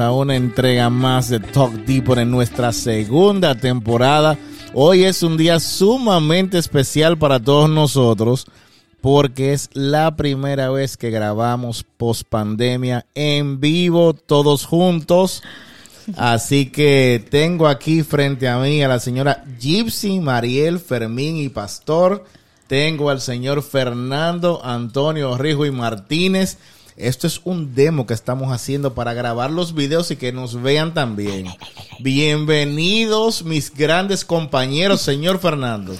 a una entrega más de Talk Deeper en nuestra segunda temporada. Hoy es un día sumamente especial para todos nosotros porque es la primera vez que grabamos post pandemia en vivo todos juntos. Así que tengo aquí frente a mí a la señora Gypsy, Mariel, Fermín y Pastor. Tengo al señor Fernando, Antonio Rijo y Martínez. Esto es un demo que estamos haciendo para grabar los videos y que nos vean también. Bienvenidos mis grandes compañeros, señor Fernando.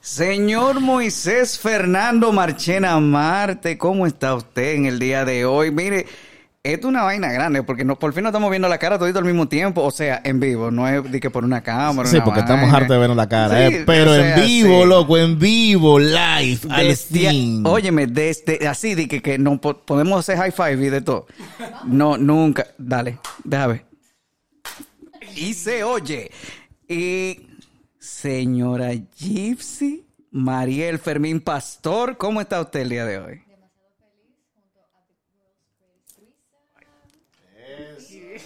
Señor Moisés Fernando Marchena Marte, ¿cómo está usted en el día de hoy? Mire, es una vaina grande porque no, por fin nos estamos viendo la cara todo al mismo tiempo, o sea, en vivo, no es de que por una cámara. Sí, porque estamos hartos de vernos la cara, Sí, eh, pero o sea, en vivo, sí. loco, en vivo, live, al Desde- óyeme, desde así de que, que no po- podemos hacer high five y de todo. No, nunca. Dale, déjame. Y se oye. Y señora Gypsy, Mariel Fermín Pastor, ¿cómo está usted el día de hoy?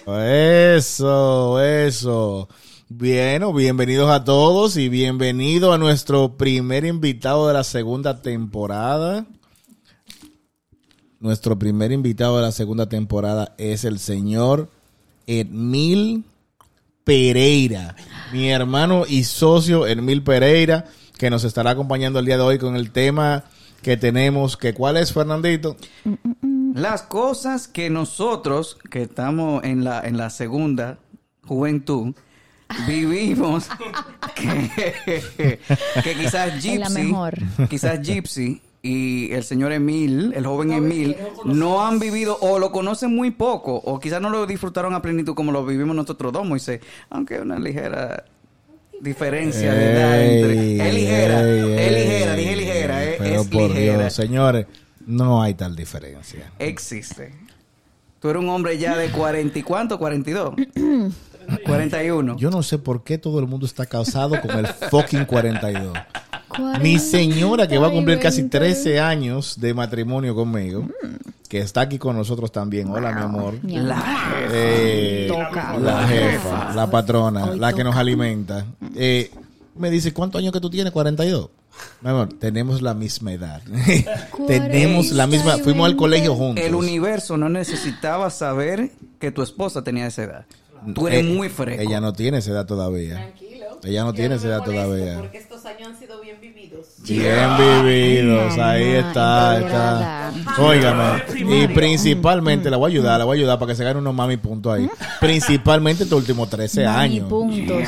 Eso, eso. Bueno, bienvenidos a todos y bienvenido a nuestro primer invitado de la segunda temporada. Nuestro primer invitado de la segunda temporada es el señor Edmil Pereira, mi hermano y socio Edmil Pereira, que nos estará acompañando el día de hoy con el tema que tenemos, que cuál es Fernandito? Las cosas que nosotros, que estamos en la, en la segunda juventud, vivimos, que, que quizás Gypsy, mejor. quizás Gypsy y el señor Emil, el joven Emil, no han vivido o lo conocen muy poco, o quizás no lo disfrutaron a plenitud como lo vivimos nosotros dos, Moisés, aunque hay una ligera diferencia de edad entre... Es ligera, es ligera, dije ligera, es, Pero es por ligera. Dios, señores, no hay tal diferencia. existe. Tú eres un hombre ya de 40 y cuánto, 42. 41. Yo no sé por qué todo el mundo está casado con el fucking 42. Cuarenta Mi señora que va a cumplir casi veinte. 13 años de matrimonio conmigo, que está aquí con nosotros también. Hola, mi amor. Mi La amor. Eh, Toca. la jefa, la patrona, Hoy la que nos alimenta. Eh, me dice, ¿cuántos años que tú tienes? 42. Mi amor, tenemos la misma edad. tenemos la misma. Fuimos al colegio juntos. El universo no necesitaba saber que tu esposa tenía esa edad. Tú eres Eh, muy fresco. Ella no tiene esa edad todavía. Tranquilo. Ella no Yo tiene esa edad todavía. Porque estos años han sido bien vividos. Bien vividos, Mamá, ahí está, está. Óigame, y principalmente, la voy a ayudar, la voy a ayudar para que se gane unos mami puntos ahí. Principalmente estos últimos 13 Mami años. puntos.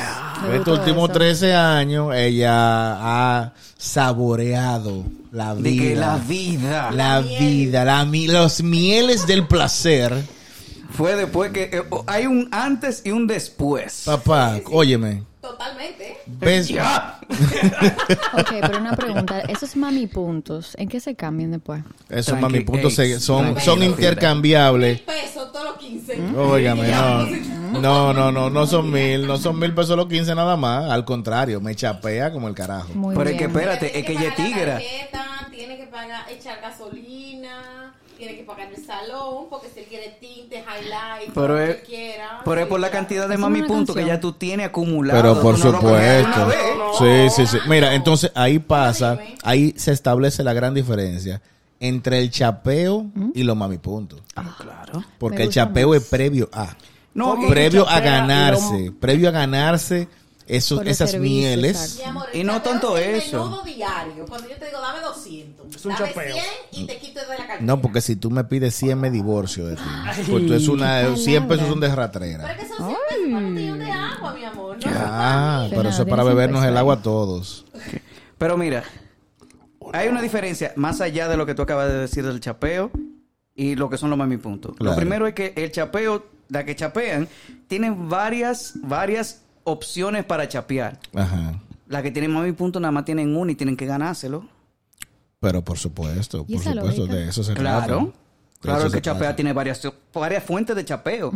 Estos últimos eso. 13 años, ella ha saboreado la de que la vida. vida La vida, la, los mieles del placer. fue después que eh, oh, hay un antes y un después. Papá, óyeme, Totalmente. ves, Ok, pero una pregunta. Esos mami puntos, ¿en qué se cambian después? esos Tranqui- mami puntos se- son, tranquilo, son intercambiables. Pesos todos los 15. Óigame, no. No, no, no, no son mil, no son mil pesos los 15 nada más. Al contrario, me chapea como el carajo. Muy Pero es que bien. espérate, es que ella es pagar la tigra. tarjeta, Tiene que pagar, echar gasolina, tiene que pagar el salón, porque si él quiere tinte, highlight, Pero lo es, que quiera. pero es por la cantidad de mami una puntos que canción. ya tú tienes acumulado. Pero por no supuesto. Sí, sí, sí. Mira, entonces ahí pasa, ahí se establece la gran diferencia entre el chapeo y los mami puntos. Claro. Porque el chapeo más. es previo a. No, previo a ganarse. Previo a ganarse esos, esas servicio, mieles. Mi amor, Y no tanto es eso. diario. Cuando yo te digo, dame 200, Es un dame chapeo. 100 y te quito de la cartera. No, porque si tú me pides 100 me divorcio de ti. Pues tú es una, 100 pesos son de Pero ratrera. es que son 100 pesos para un botellón de agua, mi amor. No Ah, Pero pero eso es para bebernos el agua a todos. Pero mira, hay una diferencia más allá de lo que tú acabas de decir del chapeo y lo que son los mami puntos. Claro. Lo primero es que el chapeo, la que chapean, tienen varias, varias opciones para chapear. Ajá. La que tienen mami puntos nada más tienen uno y tienen que ganárselo. Pero por supuesto, ¿Y por supuesto, lógica? de eso se Claro. trata. Claro, el que chapea pasa. tiene varias, varias fuentes de chapeo.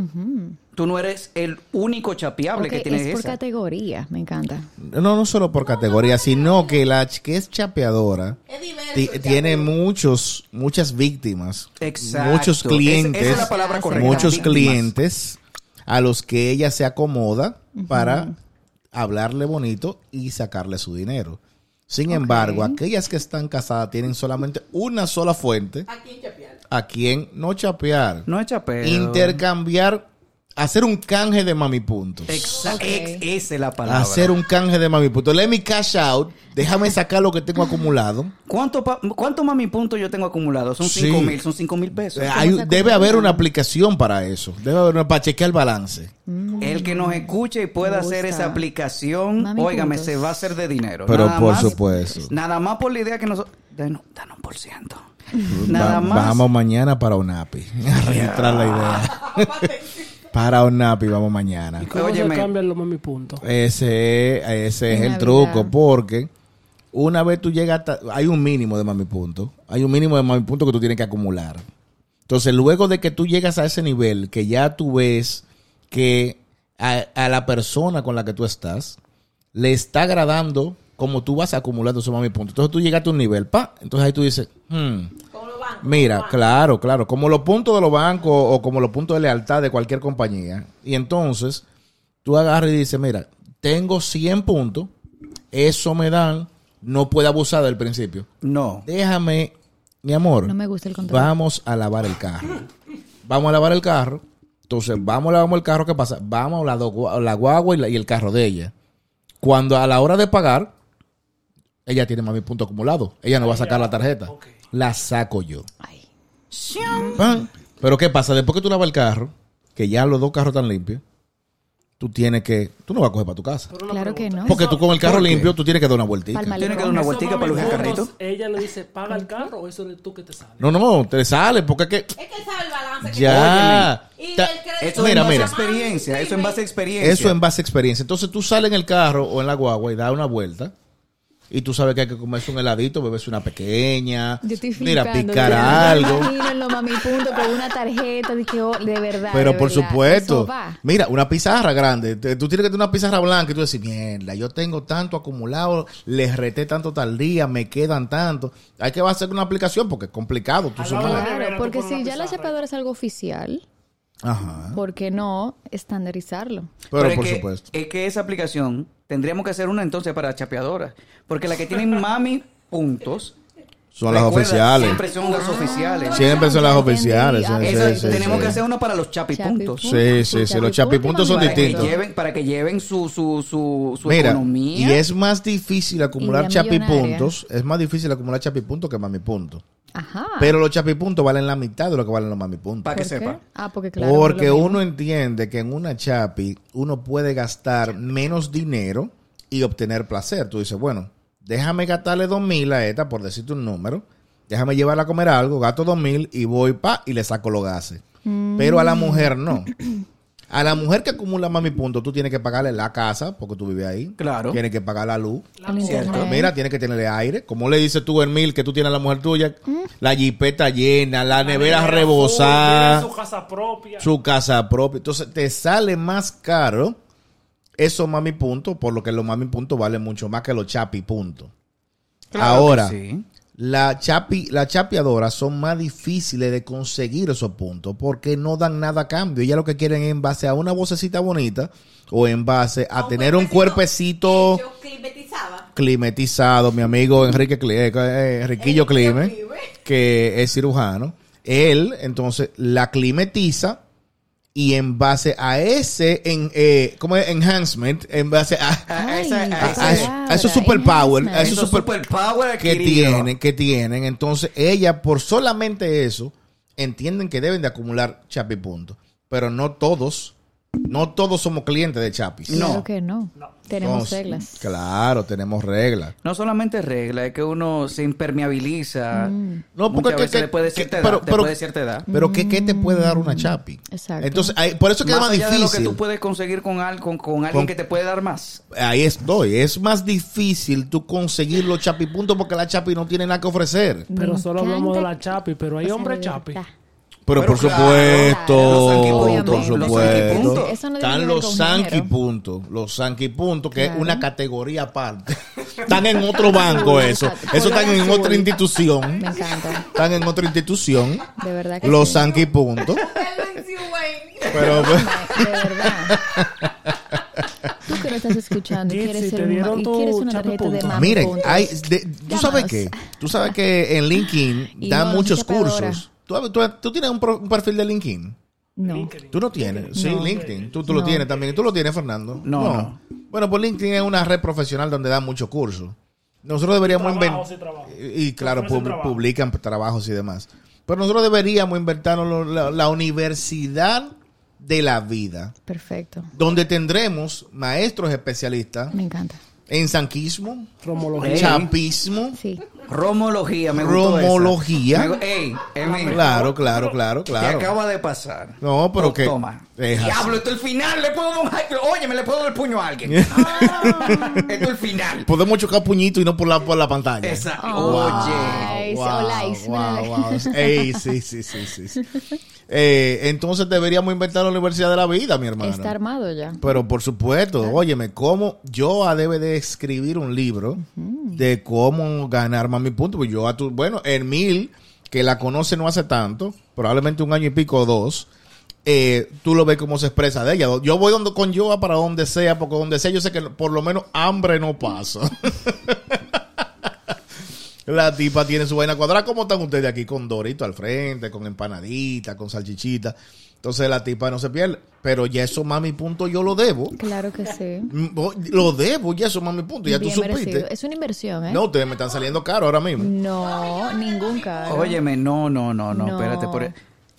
Tú no eres el único chapeable Ok, que tienes es por esa. categoría, me encanta. No, no solo por categoría, sino que la que es chapeadora Es diverso. tiene muchos, muchas víctimas, Exacto. muchos Es- clientes, esa es la palabra correcta. muchos víctimas. clientes a los que ella se acomoda para hablarle bonito y sacarle su dinero. Sin embargo, aquellas que están casadas tienen solamente una sola fuente ¿A quién chapear? a quien no chapear, No es chapeo. intercambiar, hacer un canje de mami puntos. Exa- Ok. ex- esa es la palabra. Hacer un canje de mami puntos. Let me cash out. Déjame sacar lo que tengo acumulado. ¿Cuánto, pa- ¿Cuánto mami puntos yo tengo acumulado? Son Sí. 5 mil, son 5 mil pesos. Eh, hay- debe haber una aplicación para eso. Debe haber una para chequear el balance. El que nos escuche y pueda hacer esa aplicación, Mami óigame, puntos. se va a hacer de dinero. Pero Nada por más- supuesto. Nada más por la idea que nosotros... Danos, danos un por ciento. Nada Va- más... Vamos mañana para UNAPI. A registrar la idea. Para UNAPI vamos mañana. ¿Cómo Óyeme. se cambian los mami puntos? Ese, ese es el truco, porque una vez tú llegas hasta, hay un mínimo de mami punto, hay un mínimo de mami punto que tú tienes que acumular. Entonces, luego de que tú llegas a ese nivel, que ya tú ves que a, a la persona con la que tú estás le está agradando como tú vas acumulando esos mami puntos. Entonces tú llegaste a un nivel, pa, entonces ahí tú dices, hmm. Mira, claro, claro, como los puntos de los bancos o como los puntos de lealtad de cualquier compañía. Y entonces, tú agarras y dices, mira, tengo 100 puntos, eso me dan, no puedo abusar del principio. No. Déjame, mi amor, No me gusta el control. vamos a lavar el carro. Vamos a lavar el carro. Entonces, vamos a lavar el carro, ¿qué pasa? Vamos a la, do- la guagua y, la- y el carro de ella. Cuando a la hora de pagar, ella tiene más mi punto acumulado. Ella no va a sacar la tarjeta. Ok. La saco yo. Ay. Pan. Pero ¿qué pasa? Después que tú lavas el carro, que ya los dos carros están limpios, tú tienes que... Tú no vas a coger para tu casa. Claro que no. Porque tú con el carro ¿Por qué? limpio, tú tienes que dar una vueltita. Palma- Tiene que dar una ¿Esos vueltica mami para los puntos, carritos. Ella le dice, paga el carro o eso eres tú que te sale. No, no, te sale porque es que... Es que él sabe el balance que Ya. Y Ta- el crédito Eso Mira, en base mira. a experiencia. Eso en base a experiencia. Eso en base a experiencia. Entonces tú sales en el carro o en la guagua y das una vuelta. Y tú sabes que hay que comerse un heladito, beberse una pequeña. Yo estoy Mira, picar verdad. algo. Me imagino en los mami puntos con una tarjeta de que oh, de verdad. Pero de por verdad, supuesto. Mira, una pizarra grande. Tú tienes que tener una pizarra blanca y tú decís, mierda, yo tengo tanto acumulado, les reté tanto tal día, me quedan tanto. Hay que hacer una aplicación porque es complicado. Tú Claro, porque si ya la pizarra. chapeadora es algo oficial, Ajá. ¿por qué no estandarizarlo? Pero, es por que, supuesto. Es que esa aplicación tendríamos que hacer una entonces para chapeadoras. Porque la que tienen mami puntos. Son las recuerda, oficiales. Siempre son las oficiales. Siempre son las oficiales. Eso, sí, sí, tenemos sí. que hacer una para los chapipuntos. Sí, sí, sí, los chapipuntos son Para Para que, distintos. lleven, para que lleven su, su, su, su Mira, economía. y es más difícil acumular chapipuntos. Es más difícil acumular chapipuntos que mamipuntos. Ajá. Pero los chapipuntos valen la mitad de lo que valen los mamipuntos. Para que sepa. Ah, porque claro. Porque uno entiende que en una chapi uno puede gastar menos dinero y obtener placer. Tú dices, bueno, déjame gastarle dos mil a esta, por decirte un número. Déjame llevarla a comer algo, gasto dos mil y voy pa y le saco los gases. Pero a la mujer no. A la mujer que acumula mami puntos, tú tienes que pagarle la casa, porque tú vives ahí. Claro. Tienes que pagar la luz. El internet. Mira, tienes que tenerle aire. Como le dices tú, Hermil, que tú tienes a la mujer tuya, la jipeta llena, la, nevera rebosada su casa propia. su casa propia. Entonces te sale más caro esos mami puntos, por lo que los mami puntos valen mucho más que los chapi puntos. Claro Ahora, que sí. La chapi, las chapeadoras son más difíciles de conseguir esos puntos porque no dan nada a cambio. Ellas lo que quieren es en base a una vocecita bonita o en base a, tener un cuerpecito climatizada. climatizado. Mi amigo Enrique eh, eh, Enriquillo Clime, Clime. que es cirujano, él entonces la climatiza y en base a ese en, eh, ¿cómo es? enhancement, en base a, A- Ay, esos superpower, a esos esos super- superpower que tienen, que tienen. Entonces, ella por solamente eso entienden que deben de acumular chapi puntos, pero no todos, no todos somos clientes de chapis. Claro No. que no. Tenemos reglas. Claro, tenemos reglas. No solamente regla, es que uno se impermeabiliza. No, porque Muchas que- veces que- después de cierta edad. pero- pero- después de cierta edad. Pero ¿qué, qué te puede dar una chapi? Exacto. Entonces, ahí- por eso que es Más más allá de lo que difícil. tú puedes conseguir con, al- con, con alguien Con- que te puede dar más. Ahí estoy. Es más difícil tú conseguir los chapipuntos porque la chapi no tiene nada que ofrecer. Pero solo hablamos de la chapi, pero hay hombres chapi. Pero, Pero por claro, supuesto, los Sankey por supuesto. Están los género. puntos, los Sankey puntos, que es Claro. una categoría aparte. Están en otro banco eso. Eso están en otra institución. Me encanta. Están en otra institución. De verdad que Los sí. Sankey puntos. Pero De verdad. Tú que lo estás escuchando y quieres, ser un y quieres una tarjeta de mami miren, hay, de- tú sabes que, tú sabes que en LinkedIn dan muchos cursos. ¿Tú, tú, tú tienes un, pro- un perfil de LinkedIn? No. Tú no tienes, sí, No. LinkedIn. Tú, tú lo tienes también. ¿Tú lo tienes, Fernando? No, no. Bueno, pues LinkedIn es una red profesional donde dan muchos cursos. Nosotros deberíamos Trabajos inventar. y trabajos. Y, claro, Ofrecen pub- trabajo. publican trabajos y demás. Pero nosotros deberíamos inventarnos la, la universidad de la vida, Perfecto. donde tendremos maestros especialistas Me encanta. en sanquismo, Romología. Chapismo. Sí. Romología, me gustó esa. Romología. Me gu- Ey, Emil, Claro, claro, claro, ¿qué claro. acaba de pasar? No, pero Oh, que. Toma. es. Diablo, esto es el final. Le puedo dar. Oye, me le puedo dar el puño a alguien. Ah, esto es el final. Podemos chocar puñito y no por la, por la pantalla. Exacto. Oye. o likes, wow, mira. wow. Ey, sí, sí, sí, sí. Eh, entonces deberíamos inventar la Universidad de la Vida, mi hermano. Está armado ya. Pero por supuesto, óyeme, cómo yo debe de escribir un libro de cómo ganar más mi punto. Pues yo a tu, bueno, Mil que la conoce no hace tanto, probablemente un año y pico o dos, eh, tú lo ves cómo se expresa de ella. Yo voy donde, con Joa para donde sea, porque donde sea yo sé que por lo menos hambre no pasa. La tipa tiene su vaina cuadrada. ¿Cómo están ustedes aquí? Con dorito al frente, con empanadita, con salchichita. Entonces la tipa no se pierde. Pero ya eso, mami, punto, yo lo debo. Claro que sí. Mm, Lo debo, ya eso, mami, punto. Ya Bien tú merecido. supiste. Es una inversión, ¿eh? No, ustedes me están saliendo caro ahora mismo. No, ningún caro. Óyeme, no, no, no, no, No. espérate. Por...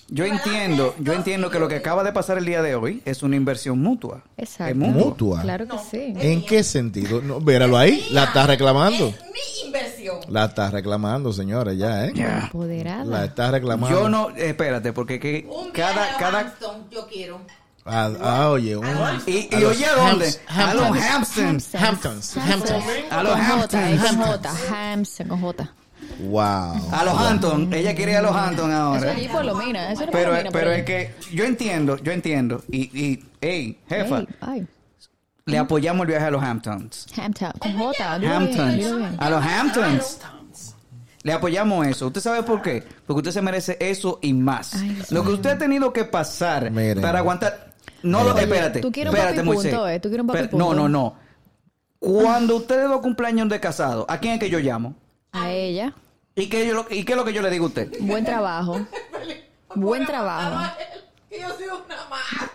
Yo entiendo, yo entiendo que lo que acaba de pasar el día de hoy es una inversión mutua. Exacto. Es. Mutua. Claro que sí. ¿En qué sentido? No, véralo ahí. La está reclamando. Es mi inversión. La está reclamando, señores, ya, ¿eh? Ya. Empoderada. La está reclamando. Yo no, espérate, porque que Un cada, cada, yo quiero. Ah, ah, oye, un- y, a y oye, ¿a dónde? A los Hamptons. Hamptons. Hamptons. Hamptons. A los Hamptons. con J. Con J. Wow. A los Hamptons. Ella quiere ir a los Hamptons Eso ahora. allí por lo mina. Eso no por Pero, lo mina. pero es que yo entiendo, yo entiendo. Y, y hey, jefa, ay, le apoyamos el viaje a los Hamptons. Hampton. Con J. Hamptons. A los Hamptons. Le apoyamos eso. ¿Usted sabe por qué? Porque usted se merece eso y más. Ay, Lo que usted ha tenido que pasar Miren. para aguantar. No lo. Oye, Espérate. tú quieres un espérate, papi Moisés. punto, eh, tú quieres un papi Espera- No, punto. no, no. Cuando usted le da cumpleaños de casado, ¿a quién es que yo llamo? A ella. ¿Y qué, yo, ¿Y qué es lo que yo le digo a usted? Buen trabajo. Buen trabajo. Que yo soy una madre.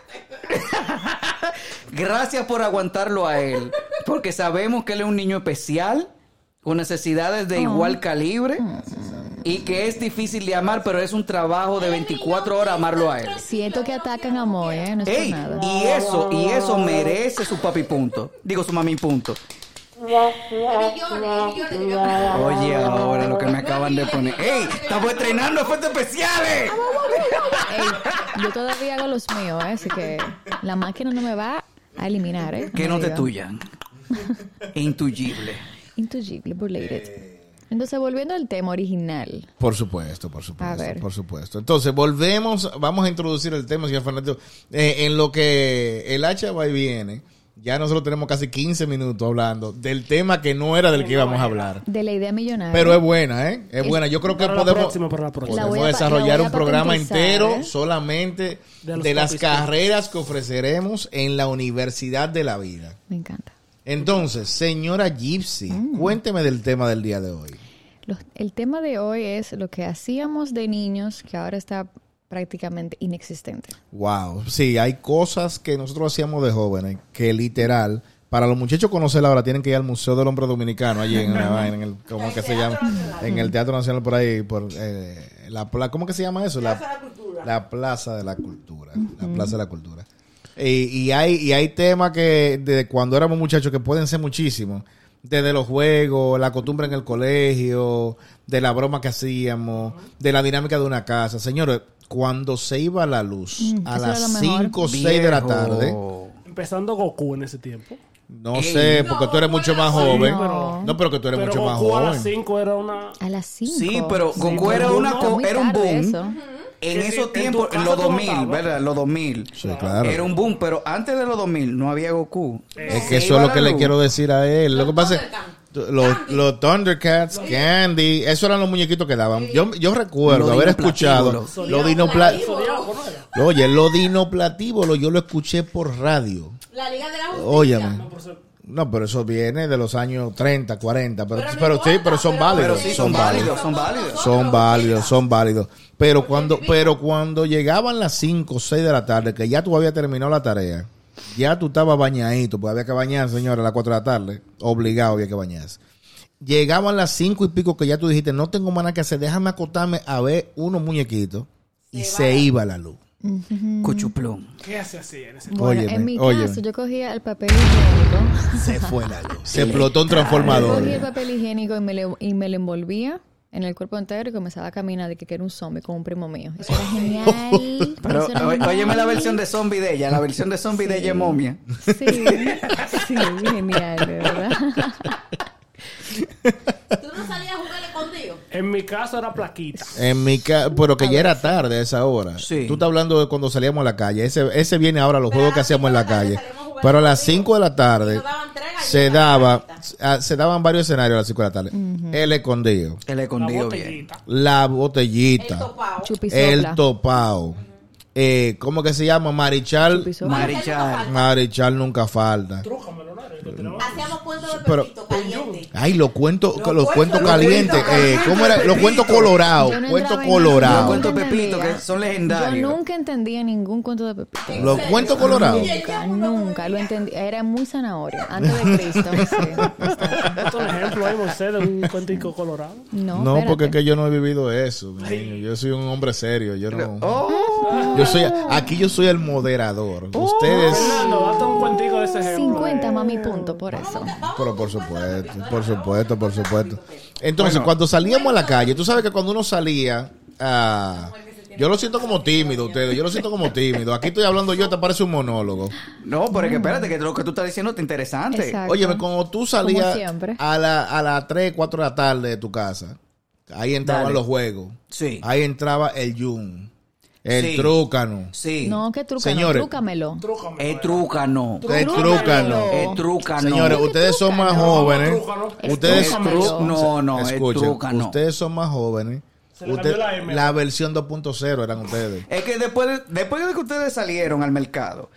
Gracias por aguantarlo a él. Porque sabemos que él es un niño especial, con necesidades de igual calibre. Y que es difícil de amar, pero es un trabajo de 24 horas amarlo a él. Siento que atacan a Moy, ¿eh? No es Ey, nada. y eso, y eso merece su papi punto. Digo su mami punto. Oye, ahora lo que me acaban de poner. ¡Ey! ¡Estamos estrenando efectos especiales! Ey, yo todavía hago los míos, ¿eh? Así que la máquina no me va a eliminar, ¿eh? Que no te tuyan. Intuyible. Intuigible, related. Entonces, volviendo al tema original. Por supuesto, por A supuesto, ver. por supuesto. Entonces, volvemos, vamos a introducir el tema, señor Fernando. Eh, en lo que el hacha va y viene, ya nosotros tenemos casi 15 minutos hablando del tema que no era del que íbamos a hablar. De la idea millonaria. Pero es buena, ¿eh? Es buena. Yo creo que Para la podemos, próxima, para la próxima. La podemos voy a pa- desarrollar un programa entero ¿eh? solamente de, las carreras que ofreceremos en la Universidad de la Vida. Me encanta. Entonces, señora Gypsy, Mm. cuénteme del tema del día de hoy. Los- el tema de hoy es lo que hacíamos de niños que ahora está prácticamente inexistente. Wow, sí, hay cosas que nosotros hacíamos de jóvenes que literal, para los muchachos conocerla ahora tienen que ir al Museo del Hombre Dominicano, allí en, la en el, ¿cómo es que se llama? En el Teatro Nacional por ahí, por eh, la, pla- ¿cómo que se llama eso? La, la Plaza de la Cultura, la Plaza de la Cultura. Y, y hay y hay temas que de cuando éramos muchachos que pueden ser muchísimos, desde los juegos, la costumbre en el colegio, de la broma que hacíamos, de la dinámica de una casa. Señores, cuando se iba la luz Mm, a las lo mejor. 5 o 6 de la tarde, Empezando Goku en ese tiempo. no Ey. sé, porque tú eres mucho más joven. pero- No, pero que tú eres Pero mucho más Goku a las joven. 5 era una... A las 5. Sí, pero Goku era, una, no, era un boom. eso. en esos tiempos, en los tú 2000, votabas. ¿verdad? Los 2000. Sí, claro. Era un boom, pero antes de los 2000 no había Goku. Es que eso es lo que le quiero decir a él. Lo que pasa es. Los, los Thundercats, Candy, esos eran los muñequitos que daban. Yo, yo recuerdo Los haber escuchado los dinopla- Zodiaco, ¿no era? Oye, los dinoplatíbulos yo lo escuché por radio. La Liga de la Justicia. Eso- No, pero eso viene de los años 30, 40. Pero, Pero sí, pero son pero- válidos. Pero sí, son válidos, son válidos. Son válidos, son válidos. Pero cuando, pero cuando llegaban las 5 o 6 de la tarde, que ya tú habías terminado la tarea, ya tú estabas bañadito, pues había que bañarse, señora, a las 4 de la tarde. Obligado había que bañarse. Llegaban las 5 y pico que ya tú dijiste, no tengo más nada que hacer, déjame acotarme a ver unos muñequitos. Y se iba la luz. Cuchuplón. ¿Qué se hacía en ese Bueno, Óyeme, en mi óyeme. caso, yo cogía el papel higiénico. Se fue la luz. Se explotó un Yo transformador. cogía el papel higiénico y me, le- y me lo envolvía en el cuerpo entero y comenzaba a caminar de que, que era un zombie con un primo mío. Eso era genial. Pero era genial. óyeme la versión de zombie de ella, la versión de zombie de ella es momia. Sí, sí, genial, de verdad. ¿Tú no salías a jugar escondido? En mi caso era plaquita. En mi ca pero que ya era tarde a esa hora. Sí. Tú estás hablando de cuando salíamos a la calle. Ese, ese viene ahora los Pero juegos que hacíamos en la calle. Pero a las contigo. 5 de la tarde daban se daba ah, se daban varios escenarios a las 5 de la tarde. El escondido, El La escondido bien. botellita. la El botellita, topao. Chupisopla. el topao. Eh, ¿Cómo que se llama? Marichal. Chupisopla. Marichal. Marichal nunca falta. Trújamelo. Hacíamos cuentos de Pero- Pepito caliente. Ay, los cuentos, los, Los cuentos calientes. los cuentos eh, ¿Cómo era? Los cuentos colorados. No Cuentos colorados. Los cuentos Pepito, que son legendarios. Yo nunca entendía ningún cuento de Pepito. Los cuentos colorados. Nunca, nunca lo entendí. Era muy zanahoria. Antes de Cristo. sí. Esto es un ejemplo Moisés, de un cuentico colorado. No, No, porque es que yo no he vivido eso. Yo soy un hombre serio. Yo no. Oh, Yo soy aquí yo soy el moderador. Ustedes, Fernando, un cuentico de ese ejemplo. 50 eh. mami punto por eso. pero por supuesto, por supuesto, por supuesto. Entonces, cuando salíamos a la calle, tú sabes que cuando uno salía, ah, yo lo siento como tímido, ustedes. Yo lo siento como tímido. Aquí estoy hablando yo, te parece un monólogo. no, pero es que espérate, que lo que tú estás diciendo es interesante. Exacto. Óyeme, cuando tú salías a, la, a las 3, 4 de la tarde de tu casa, ahí entraban Dale. los juegos. Sí. Ahí entraba el yun, el Sí. trúcano. Sí. No, que truca, Señores. no, trúcamelo. Trújamelo. Es trúcano. El trúcano. Es trúcano. Señores, ustedes son más trúcano. jóvenes. Trúcano. Ustedes, Trúcamelo. No, no, es escuchen, trúcano. ustedes son más jóvenes. Usted- la M. la versión 2.0 eran ustedes. Es que después de, después de que ustedes salieron al mercado,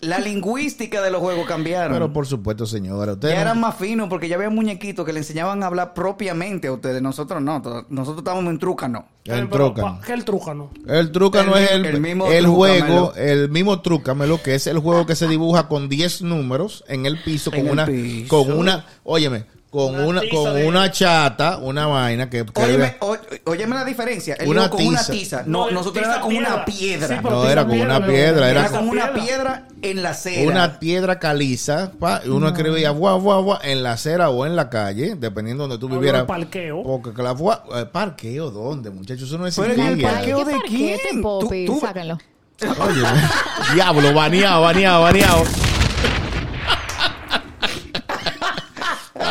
la lingüística de los juegos cambiaron. Pero por supuesto, señora, ustedes ya no- eran más finos porque ya había muñequitos que le enseñaban a hablar propiamente a ustedes. Nosotros no. Nosotros estábamos en trúcano. el Pero, trúcano. ¿Qué es el trúcano? El trúcano El es el, el mismo el juego, el mismo trúcamelo, que es el juego que se dibuja con 10 números en el piso, con el una, piso. con una, óyeme, con Una una, tiza con de- una chata, una vaina que, Óyeme, óyeme la diferencia. Él Una con una tiza. tiza. No, No, nosotros tiza era con piedra. una piedra. Sí, pero No, tiza era con una piedra, era con una piedra en la acera. una piedra caliza, pa, y uno escribía guau, guau, guau, en la acera o en la calle, dependiendo donde tú vivieras. parqueo. Porque que la eh, parqueo, ¿dónde, muchachos? Eso no Pero el existía. parqueo ¿Qué de quién? Popi? Tú- tú- Sáquenlo. Oye, diablo, baneado, baneado, baneado.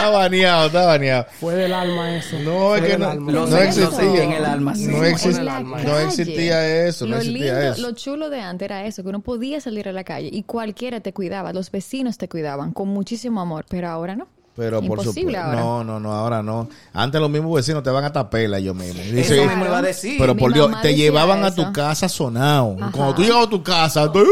Está baneado, está baneado. Fue del alma eso. No, es que no, existía. en el alma, sí. No, En exist- el la alma. no calle. existía eso, no lo existía lindo, eso. Lo chulo de antes era eso, que uno podía salir a la calle y cualquiera te cuidaba, los vecinos te cuidaban con muchísimo amor, pero ahora no. Pero por supuesto. ahora. No, no, no, ahora no. Antes los mismos vecinos te van a tapela ellos mismos. Eso Dice, mismo iba a decir. pero Mi por Dios, te llevaban a tu casa sonado. Ajá. Cuando tú llegabas a tu casa, tú-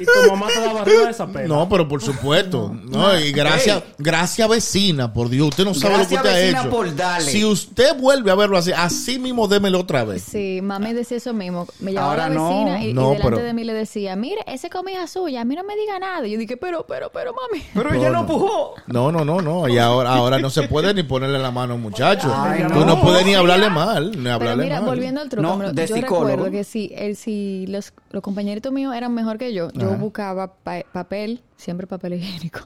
Y tu mamá te daba arriba de esa pena. no, pero por supuesto. No, y gracias, gracias vecina, por Dios, usted no sabe lo que usted ha vecina, hecho. por darle. Si usted vuelve a verlo así, así mismo démelo otra vez. Sí, mami decía eso mismo. Me llamaba Ahora la no. vecina y, y No, delante pero- de mí le decía, mire, ese comida suya, a mí no me diga nada. Y yo dije, pero, pero, pero, mami. Pero ella no. pujó. No, no, no, no. Y ahora, ahora no se puede ni ponerle la mano a un muchacho. Ay, Tú no, no. puedes ni hablarle mal, ni hablarle mira, mal. volviendo al truco, No, yo psicólogo. recuerdo que si, el, si los, los compañeritos míos eran mejor que yo, yo Ajá. buscaba pa- papel siempre papel higiénico.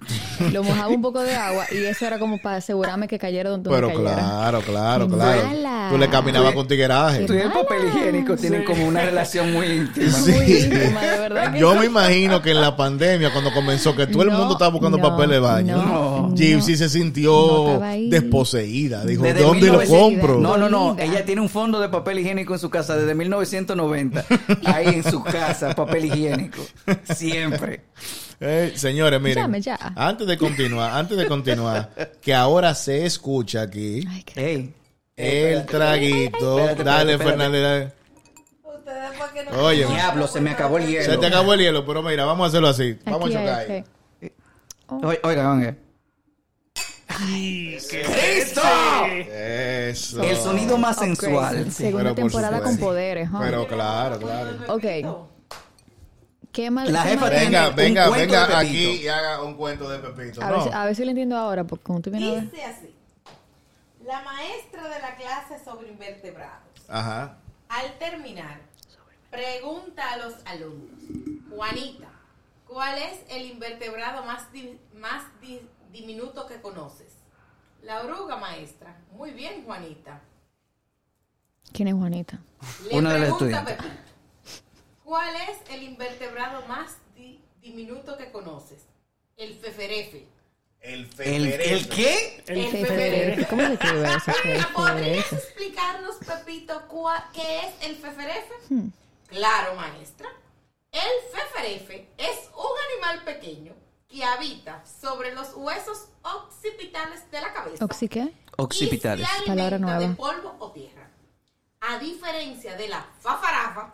Lo mojaba un poco de agua y eso era como para asegurarme que cayera donde Pero me cayera. claro, claro, claro. mala. Tú le caminabas con tigueraje. Tú y el papel higiénico tienen como una relación muy íntima. Muy íntima, de verdad que Yo sí. me imagino que en la pandemia, cuando comenzó, que todo el mundo estaba buscando no, papel de baño. no, no. Gypsy se sintió desposeída. Dijo, Desde ¿dónde lo 1900 compro? No, no, no. Ella tiene un fondo de papel higiénico en su casa desde 1990. Ahí en su casa, papel higiénico. Siempre. Eh, señores, miren. Llame ya. Antes de continuar, antes de continuar, que ahora se escucha aquí Ay, qué- Ey. el traguito. Espérate, dale, espérate, Fernández. dale. Ustedes porque no Oye, Diablo, se me acabó el se hielo. te acabó el hielo, pero mira, vamos a hacerlo así. Vamos a hay, chocar ok. ahí. Oiga, Oigan, oigan. ¡Cristo! Eso. El sonido más Upgrade. sensual. Segunda temporada con poderes. ¿huh? Pero claro, claro. Ok. ¿Qué mal? La jefa Venga, un venga, venga aquí y haga un cuento de Pepito. A, ver, No. a ver si lo entiendo ahora, porque como tú vienes a ver. Dice así. La maestra de la clase sobre invertebrados. Ajá. Al terminar, pregunta a los alumnos. Juanita, ¿cuál es el invertebrado más, di- más di- diminuto que conoces? La oruga, maestra. Muy bien, Juanita. ¿Quién es Juanita? Le Una de las pregunta estudiantes. Pepito, ¿Cuál es el invertebrado más di- diminuto que conoces? El feferefe. El ¿El, ¿El qué? El feferefe. ¿Cómo se escribe eso? ¿podrías Feferefe. explicarnos, Pepito, qué es el feferefe? Hmm. Claro, maestra. El feferefe es un animal pequeño que habita sobre los huesos occipitales de la cabeza. ¿Oxi qué? Occipitales. Y se Palabra alimenta de nueva. polvo o tierra. A diferencia de la fafarafa,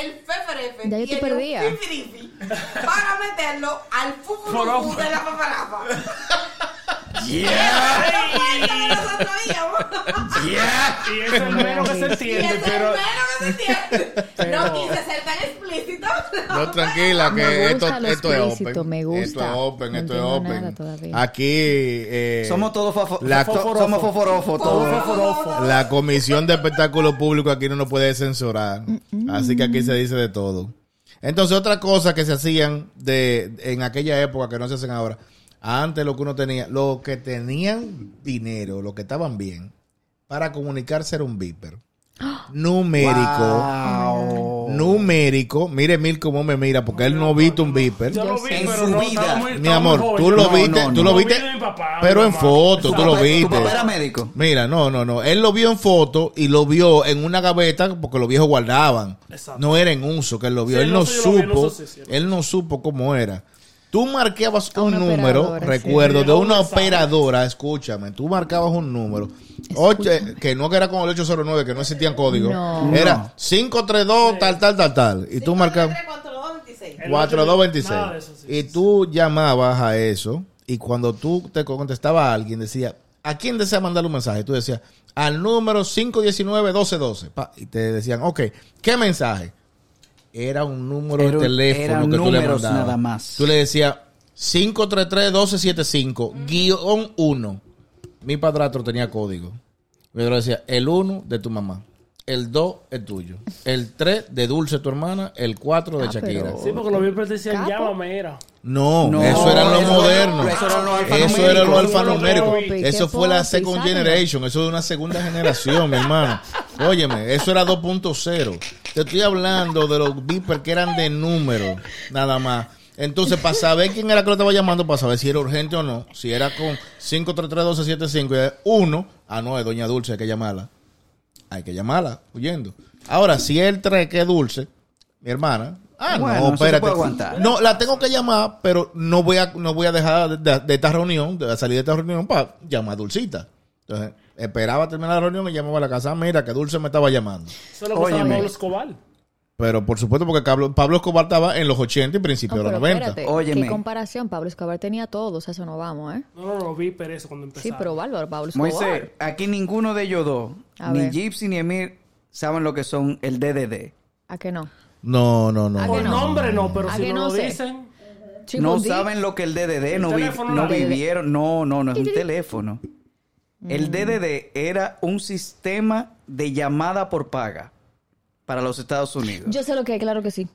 el feferefe Ya yo para meterlo al fufurufú de la fafarafa. ¡Yeah! ¡Yeah! Y eso es menos que se Y entiende, eso es pero... menos que se entiende. pero- No quise ser tan explícito. No, tranquila, Me que esto, esto es open. me gusta. Esto es open, No esto es open. Aquí eh, Somos todos fofo- La- fo- somos foforofos todos. La Comisión de Espectáculo Público aquí no nos puede censurar. Mm, Así que aquí se dice de todo. Entonces, otra cosa que se hacían de en aquella época que no se hacen ahora. Antes lo que uno tenía, los que tenían dinero, los que estaban bien, para comunicarse era un beeper. Numérico. Wow. Numérico. Mire Mil cómo me mira, porque él no ha visto un beeper. Yo lo vi, En pero su no vida. muy- Mi amor, tú lo No, viste, no, tú no. lo Lo vi viste, papá, pero en foto, tú Tu lo papá- Tu viste. papá era médico. Mira, no, no, no. Él lo vio en foto y lo vio en una gaveta porque los viejos guardaban. Exacto. No era en uso que él lo vio. Sí, él no vi, supo, él no supo cómo era. Tú marcabas un número, recuerdo, sí. de una operadora, escúchame, tú marcabas un número, ocho, que no era como el 809, que no existían códigos, No. era 532, tal, tal, tal, tal, y tú marcabas... 4226. El 4226. Nada de eso, sí, y sí, tú llamabas a eso y cuando tú te contestaba a alguien decía, ¿a quién desea mandarle un mensaje? Tú decías, al número 519-1212. Pa, Y te decían, ok, ¿qué mensaje? Era un número Era- de teléfono que tú le mandabas. nada más. Tú le decías 533-1275, guion 1. Mi padrastro tenía código. Yo le decía, el 1 de tu mamá. El 2 es tuyo. El 3 de Dulce, tu hermana. El 4 de Ah, Shakira. pero- Sí, porque los Beepers decían, llámame, era. No, No, eso era lo eso- moderno. los Eso era lo alfanumérico. Eso fue la second generation. Eso es una segunda generación, mi hermano. Óyeme, eso era 2.0. Te estoy hablando de los beepers que eran de número, nada más. Entonces, para saber quién era que lo estaba llamando, para saber si era urgente o no, si era con 533-1275 y es uno, ah, no, es Doña Dulce, hay que llamarla. Hay que llamarla, huyendo. Ahora, si el 3 que es Dulce, mi hermana, ah, Bueno, no, espérate. No, la tengo que llamar, pero no voy a, no voy a dejar de, de esta reunión, de salir de esta reunión para llamar a Dulcita. Entonces, esperaba terminar la reunión y llamaba a la casa, mira, que Dulce me estaba llamando. Eso es lo que. Pablo Escobar. Pero por supuesto, porque Pablo, Pablo Escobar estaba en los 80 y principios No, de los pero 90. espérate, Óyeme. ¿qué comparación? Pablo Escobar tenía todo, o sea, eso no vamos, ¿eh? No, no, no, Beeper eso cuando empezaron. Sí, pero bárbaro, Pablo Escobar. Moisés, aquí ninguno de ellos dos, A ni ver. Gypsy ni Emir, saben lo que son el DDD. ¿A qué no? No, no, ¿A no. Por no? nombre no, pero ¿A si no, no lo sé? dicen... Chico, no saben lo que el DDD, El no, vi- vivieron, no, no, no es un teléfono. Mm. El DDD era un sistema de llamada por paga para los Estados Unidos. Yo sé lo que es, claro que sí.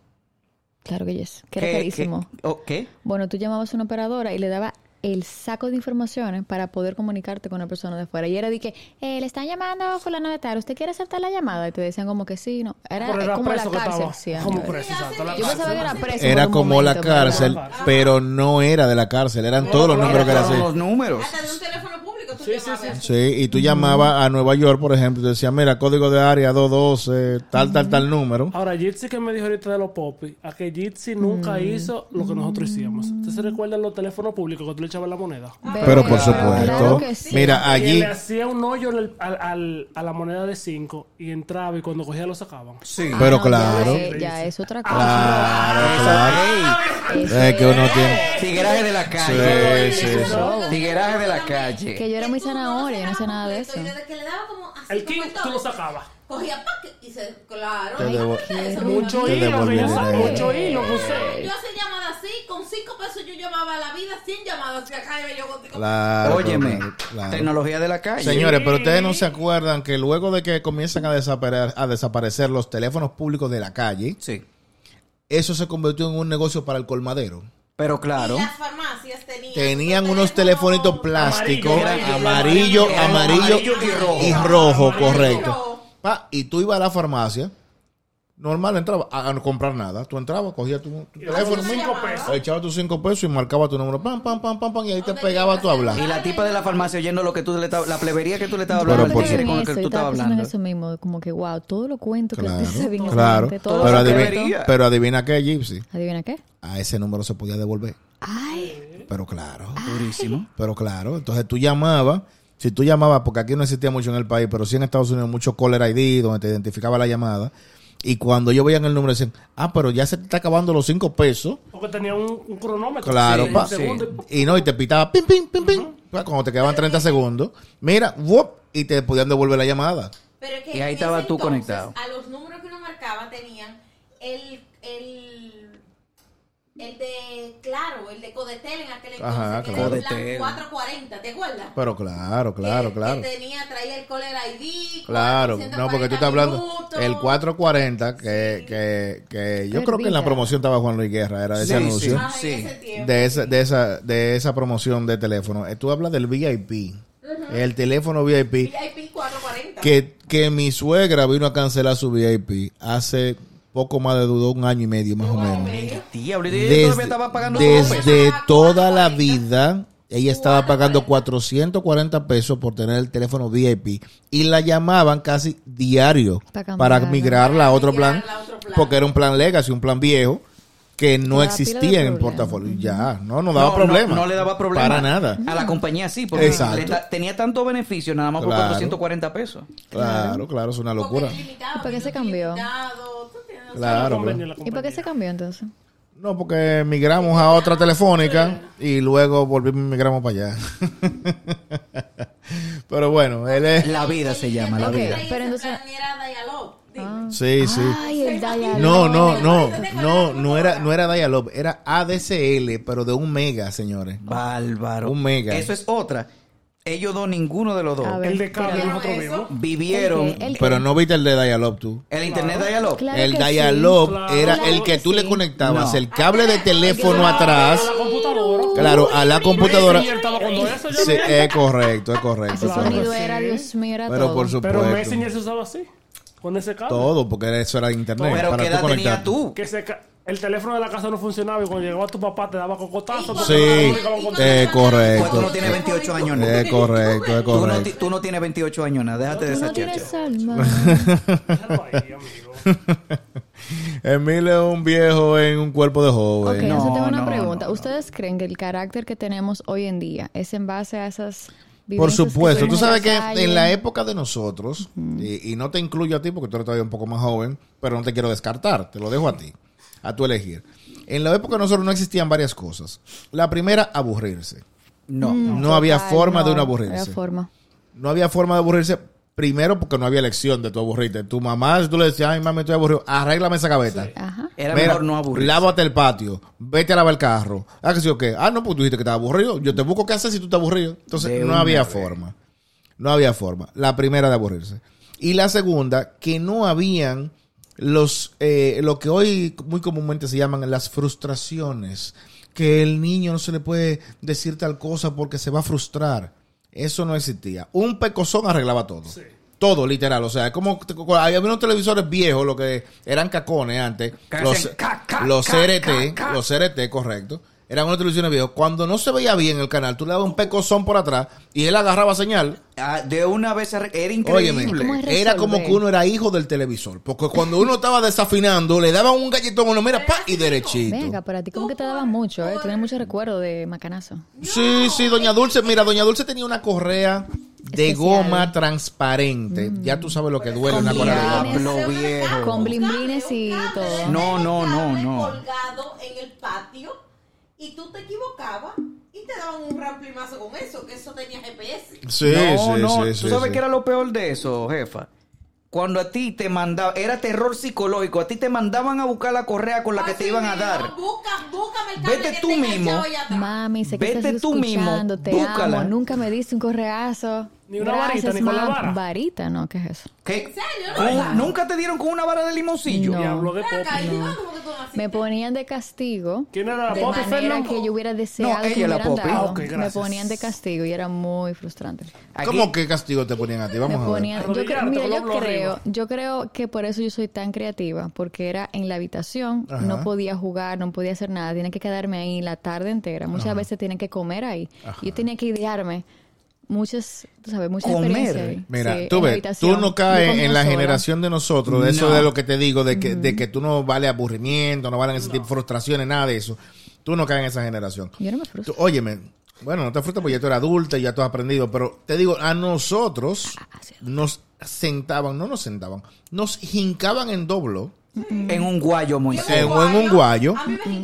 Claro que yes, que era ¿Qué- carísimo. qué- oh, ¿Qué? Bueno, tú llamabas a una operadora y le daba el saco de informaciones para poder comunicarte con una persona de fuera. Y era de que, eh, le están llamando a fulano de tal, ¿usted quiere aceptar la llamada? Y te decían como que sí, no. Era, era como la cárcel. estaba. sí, Como antes. preso, exacto. la Yo pensaba que era cárcel. preso. Era por un como la momento, cárcel, pero no era de la cárcel, eran todos los números que eran Eran así. los números. Hasta de un teléfono público tú Sí, sí, llamabas. sí, Sí, y tú llamabas a Nueva York, por ejemplo, y te decía, mira, código de área 212, tal, tal, tal número. Ahora, Jitsi que me dijo ahorita de los popis, a que Jitsi nunca hizo lo que nosotros hicimos. ¿Ustedes se recuerdan los teléfonos públicos que tú le echabas la moneda? Pero por supuesto. claro que sí. Mira, Y allí, le hacía un hoyo al- al- a la moneda de 5 y entraba y cuando cogía lo sacaban. Sí. pero No, claro, Ya, es- ya es otra cosa. claro, claro. Es que uno tiene... Tigueraje de la calle. Sí, sí, sí. Tigueraje de la Que calle. Yo era muy zanahoria, yo no sé nada de eso. Y desde que le daba como así El king tú lo sacabas. Cogía pack y se... Claro. Mucho Te hilo, mucho hilo usé. Yo hacía llamadas así, con 5 pesos yo llamaba a la vida 100 llamadas. Y acá iba yo contigo. Claro, Óyeme, claro. tecnología de la calle. Señores, pero ustedes no se acuerdan que luego de que comienzan a desaparecer, a desaparecer los teléfonos públicos de la calle, Sí. eso se convirtió en un negocio para el colmadero. Pero claro. Y las farmacias tenían... Tenían unos telefonitos plásticos, Amarillo, amarillo, eran amarillo amarillo y rojo. y rojo, Amarillo y correcto. rojo. Pa, y tú ibas a la farmacia, normal, entraba a, a no comprar nada. Tú entrabas, cogías tu, tu teléfono, cinco pesos. echabas tus cinco pesos y marcaba tu número, pam, pam, pam, pam, pam, y ahí te ¿Dónde pegaba tu hablar. Y la tipa de la farmacia oyendo lo que tú le estabas, la plebería que tú le estabas Pero hablando, por el supuesto. tigre con el eso, que tú estaba estabas hablando. eso mismo, como que wow, todo lo cuento que Claro, saben en esa claro. todo Pero, lo adivina, pero adivina qué, Gypsy. ¿Adivina qué? A ese número se podía devolver. Ay, Pero claro. Durísimo. Pero claro, entonces tú llamabas, si tú llamabas, porque aquí no existía mucho en el país, pero sí en Estados Unidos mucho caller ID, donde te identificaba la llamada. Y cuando ellos veían el número, decían, ah, pero ya se te está acabando los cinco pesos. Porque tenía un, un cronómetro. Claro, Sí, pa. segundo y- Y no, y te pitaba, pim, pim, pim, pim. Pa, Cuando te quedaban 30 segundos, mira, whoop, y te podían devolver la llamada. Pero es que Y ahí estaba tú entonces, conectado. A los números que uno marcaba tenían el, el, el de, claro, el de Codetel en aquel entonces, Ajá, que claro. era el plan Codetel. 440, ¿te acuerdas? Pero claro, claro, Que- claro. Que tenía, traía el caller ID. Claro, 440 no, porque tú estás hablando minutos. el 440, que, que, que yo Qué creo que en la promoción estaba Juan Luis Guerra, era de ese Sí, anuncio. Ah, Sí. ese tiempo. de esa, de esa, de esa promoción de teléfono. Eh, Tú hablas del VIP, el teléfono VIP, VIP 440. que, que mi suegra vino a cancelar su VIP hace poco más de duró un año y medio más o menos. Estaba pagando dos pesos. desde toda la vida ella estaba pagando 440 pesos por tener el teléfono VIP y la llamaban casi diario para migrarla a otro plan porque era un plan legacy, un plan viejo que no existía en el portafolio. Ya, no, no daba No, problema. No, no le daba problema. Para nada. A la compañía sí, porque da- tenía tanto beneficio nada más por Claro. 440 pesos. Claro, claro, es una locura. es limitado, ¿Y por qué se cambió? Claro, convenio ¿y por qué se cambió entonces? No, porque migramos a otra telefónica y luego volvimos y migramos para allá. Pero bueno, él es... La vida se llama, la Ok. vida. Pero entonces- dime. Sí, sí. Ay, el. No, no, no, no, no era, no era Dialog, era ADSL, pero de un mega, señores. Bárbaro. Un mega. Eso es otra. Ellos dos, ninguno de los dos, A ver, El de cable nosotros vimos. vivieron El el- Pero no viste el de Dialog tú. el internet dialog. Claro El que sí. Dialog Claro. era Claro el que tú le sí. conectabas No. el cable de teléfono A atrás, la computadora. claro, a la computadora. Sí, es correcto, es correcto. Sí. era, Dios mío, era Pero todo. por Pero supuesto. Messenger se usaba así. Con ese cable. Todo, porque eso era internet. Pero para ¿qué edad tenías tú? Que se el teléfono de la casa no funcionaba y cuando llegaba tu papá te daba cocotazo. Sí, no es Pues tú correcto. no tienes 28 años, ¿no? Es correcto, es Tú no, correcto. tú no tienes 28 años, nada. Déjate de esa no chacha. alma. Déjalo ahí, amigo. Emilio es un viejo en un cuerpo de Ok, joven. No, entonces tengo una no, pregunta. no, no. ¿Ustedes creen que el carácter que tenemos hoy en día es en base a esas Por supuesto, tú sabes que en la época de nosotros, y, y no te incluyo a ti porque tú eres todavía un poco más joven, pero no te quiero descartar, te lo dejo a ti, a tu elegir. En la época de nosotros no existían varias cosas. La primera, aburrirse. No. No había Ay, forma de no, uno no había aburrirse. forma. No había forma de aburrirse, primero porque no había elección de tu aburrirte. Tu mamá, si tú le decías, ay, mami, estoy aburrido, arréglame esa gaveta. Ajá. Era Mira, mejor no aburrirse. Lávate el patio, vete a lavar el carro. Ah, que sí o qué. Ah, no, pues tú dijiste que estabas aburrido. Yo te busco qué hacer si tú estás aburrido. Entonces, De no había vez. forma. No había forma. La primera de aburrirse. Y la segunda, que no habían los eh, lo que hoy muy comúnmente se llaman las frustraciones, que el niño no se le puede decir tal cosa porque se va a frustrar. Eso no existía. Un pecozón arreglaba todo. Todo, literal. O sea, es como había unos televisores viejos, lo que eran cacones antes. Los, hacen ca, ca, los ca, CRT, los CRT, correcto. Eran unos televisores viejos. Cuando no se veía bien el canal, tú le dabas un pecozón por atrás y él agarraba señal. Ah, de una vez era Óyeme, increíble. ¿Cómo es era como que uno era hijo del televisor. Porque cuando uno estaba desafinando, le daban un galletón, uno mira, pa, y derechito. Venga, pero a ti como que te daba mucho, ¿eh? Tienes muchos recuerdos de macanazo. Sí, sí, Doña Dulce, mira, Doña Dulce tenía una correa de Especial. goma transparente. Ya tú sabes lo que duele una correa de goma. viejo. Con blimblines y todo. No, no, no, no. colgado en el patio y tú te equivocabas y te daban un ramplimazo con eso, que eso tenía GPS. Sí, no, sí, no. sí, ¿Tú sí, sabes sí. qué era lo peor de eso, jefa? Cuando a ti te mandaban, era terror psicológico, a ti te mandaban a buscar la correa con la que te iban a dar. Busca, búscame el cable Vete que tú mismo. Mami, sé que Vete estás tú mismo, te búscala. amo, nunca me diste un correazo. Ni una varita, ni con la vara. Varita, no, ¿qué es eso? ¿Qué? ¿En serio? ¿Con- ¿No? ¿Nunca te dieron con una vara de limoncillo? No. Diablo de Ven acá, Poppy. ¿y cuándo fue que tú naciste? Me ponían de castigo. ¿Quién era la de Poppy, manera Fernando? que yo hubiera deseado No, que ella me la hubieran Poppy. dado. Ah, ok, me gracias. ponían de castigo y era muy frustrante. Aquí- ¿Cómo que castigo te ponían a ti? Me Vamos a ver. ponían, yo, cre- Arrodillarte mira, con yo hombros creo, arriba. yo creo que por eso yo soy tan creativa, porque era en la habitación, Ajá. no podía jugar, no podía hacer nada, tenía que quedarme ahí la tarde entera. Muchas veces tenía que comer ahí. Yo tenía que idearme muchas, tú sabes, muchas Comer. Mira, Sí, tú ves, tú no caes en la sola. generación de nosotros, de eso de lo que te digo, de que, de que tú no vale aburrimiento, no valen ese tipo de frustraciones, nada de eso. Tú no caes en esa generación. Yo no me frustro. Tú- óyeme, bueno, no te frustras porque ya tú eres adulta y ya tú has aprendido, pero te digo, a nosotros Ah, sí. nos sentaban, no nos sentaban, nos hincaban en doblo, En un guayo muy en, en un guayo,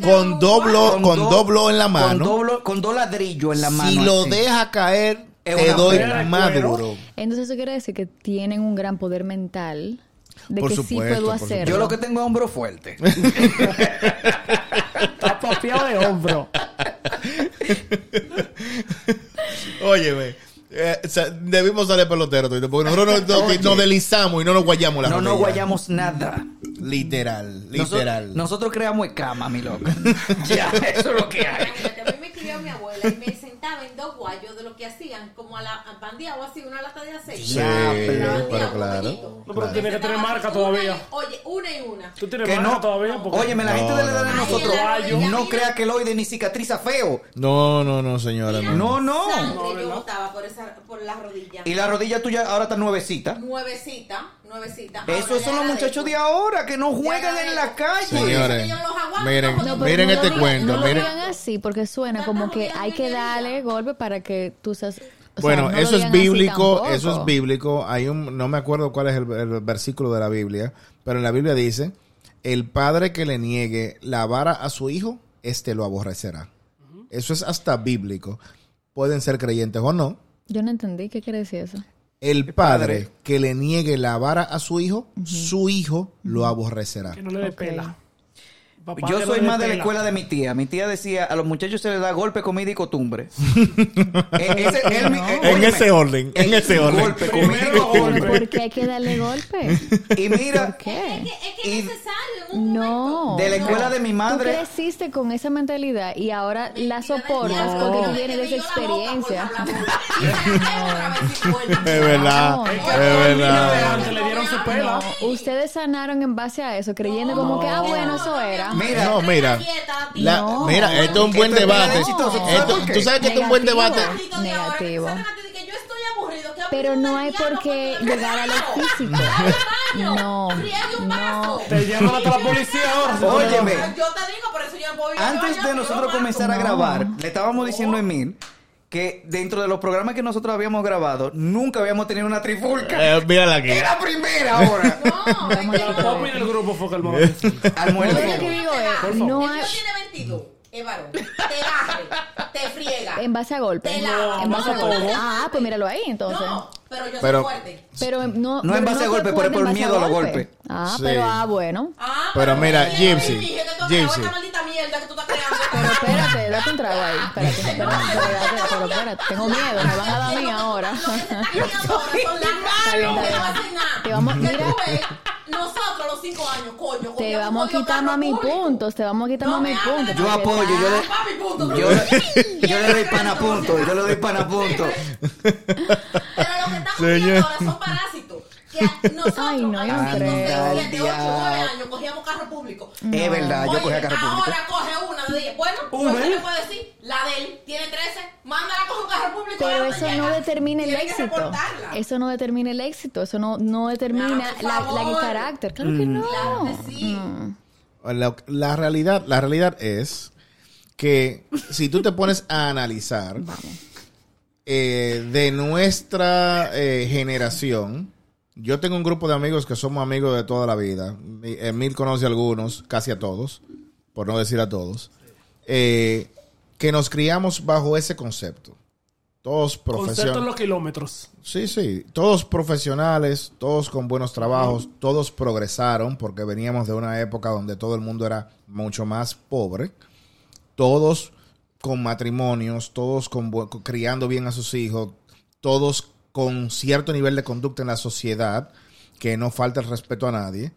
con doblo, Con con do- doblo en la Con, mano. doblo- con dos ladrillos en la mano. si lo así. deja caer, te doy pela. más Cuero. duro. Entonces eso quiere decir que tienen un gran poder mental de Por que supuesto, sí puedo hacerlo. Yo lo que tengo es hombro fuerte. Está papiado de hombro. Óyeme. eh, o sea, debimos salir pelotero, porque nosotros nos, nos- nos deslizamos y no nos guayamos la No nos guayamos nada. Literal, literal. nosotros creamos escama, mi loco. ya, eso es lo que hay. A mi abuela y me sentaba en dos guayos de lo que hacían, como a la a bandeado así, una lata de aceite. Sí, pero claro. No, pero Me tiene que tener marca todavía. y- oye, una y una. Tú tienes Que marca no. todavía. Porque... Óyeme, la No, gente de la edad de no, no. nosotros Ay, no crea que el oide ni cicatriza feo. No, no, no, señora. No. No, no. Sangre yo botaba por, esa, por la rodilla. Y la rodilla tuya ahora está nuevecita. Nuevecita, nuevecita. Esos Ahora son los muchachos de de ahora que no juegan en la calle. Señores, Yo los aguanto, miren, no, miren no este lo cuento, No lo miren. digan así porque suena como que hay que darle golpe para que tú seas... o Bueno, eso es bíblico, eso es bíblico. Hay un, no me acuerdo cuál es el, el versículo de la Biblia, pero en la Biblia dice, el padre que le niegue la vara a su hijo, este lo aborrecerá. Eso es hasta bíblico. Pueden ser creyentes o no. Yo no entendí qué quiere decir eso. El padre que le niegue la vara a su hijo, su hijo lo aborrecerá. Que no le dé pela. Papá, Yo que soy más de la escuela de mi tía. Mi tía decía, a los muchachos se les da golpe, comida y costumbre. Ese- él mi- eh, En óyeme, ese orden, en ese orden. Golpe, comida y golpe. ¿Por qué hay que darle golpe? Y mira, ¿Por qué? Es que es, Y- necesario un No. de la escuela no. de mi Tú madre. creciste con esa mentalidad y ahora la soportas No. porque tú vienes de esa experiencia. Es verdad, es verdad. antes le dieron su pela. No, ustedes sanaron en base a eso, creyendo como que, ah, bueno, eso era. Mira, No, mira. La- No. Mira, esto es un buen debate. ¿tú sabes Esto- por qué? Tú sabes que esto es un buen debate. Negativo. Pero no hay por qué llegar a lo físico. No, no. Te llaman hasta la policía ahora. Óyeme. Yo te digo, por eso yo me voy a antes de nosotros comenzar a grabar, le estábamos diciendo a Emil que dentro de los programas que nosotros habíamos grabado, nunca habíamos tenido una trifulca. Eh, mírala aquí. Es la primera ahora. No, es que La Poppy del grupo fue el mamá. Almuerzo. Yo lo que digo es, no el hay... tiene 22, es varón. Te barre, te friega. En base a golpe. Te lava. En base a No, golpe. no. Ah, pues míralo ahí entonces. No, pero yo Pero- soy fuerte. Pero no, No en pero base a fue golpe, pero por en miedo a los golpe. golpes. Ah, Sí. pero ah, bueno. Ah, Pero mira, yo Gypsy, Gypsy. Pero espérate, date un trago ahí. Espérate, espérate, espérate, pero espérate, tengo miedo, me van a dar a mí ahora. No. Te vamos- Que mira. nosotros los cinco años, coño. Te vamos a quitar público. puntos, te vamos a quitar No hables puntos. Yo apoyo, yo le- está- Papi, punto. Yo, le- yo le doy pana punto, yo le doy pana punto. Pero lo que estamos Señor. viendo ahora son parásitos. Que nosotros Ay, no, a los no 5, creo. 6, 7, 8, Diablo. 9 años cogíamos carro público. Es verdad, yo cogía carro público. Ahora coge una de 10. Bueno, usted le puede decir, la de él tiene 13, mándala a coger un carro público. Pero ¿dónde eso no determina el éxito. Eso no determina el éxito. Eso no, no determina Claro, la, la- el carácter. Claro que no. Claro que sí. La, la realidad, la realidad es que si tú te pones a analizar eh, de nuestra eh, generación, yo tengo un grupo de amigos que somos amigos de toda la vida. Mi- Emil conoce a algunos, casi a todos, por no decir a todos, eh, que nos criamos bajo ese concepto. Todos profesionales. los kilómetros. Sí, sí. Todos profesionales, todos con buenos trabajos, todos progresaron porque veníamos de una época donde todo el mundo era mucho más pobre. Todos con matrimonios, todos con, criando bien a sus hijos, todos con cierto nivel de conducta en la sociedad, que no falta el respeto a nadie.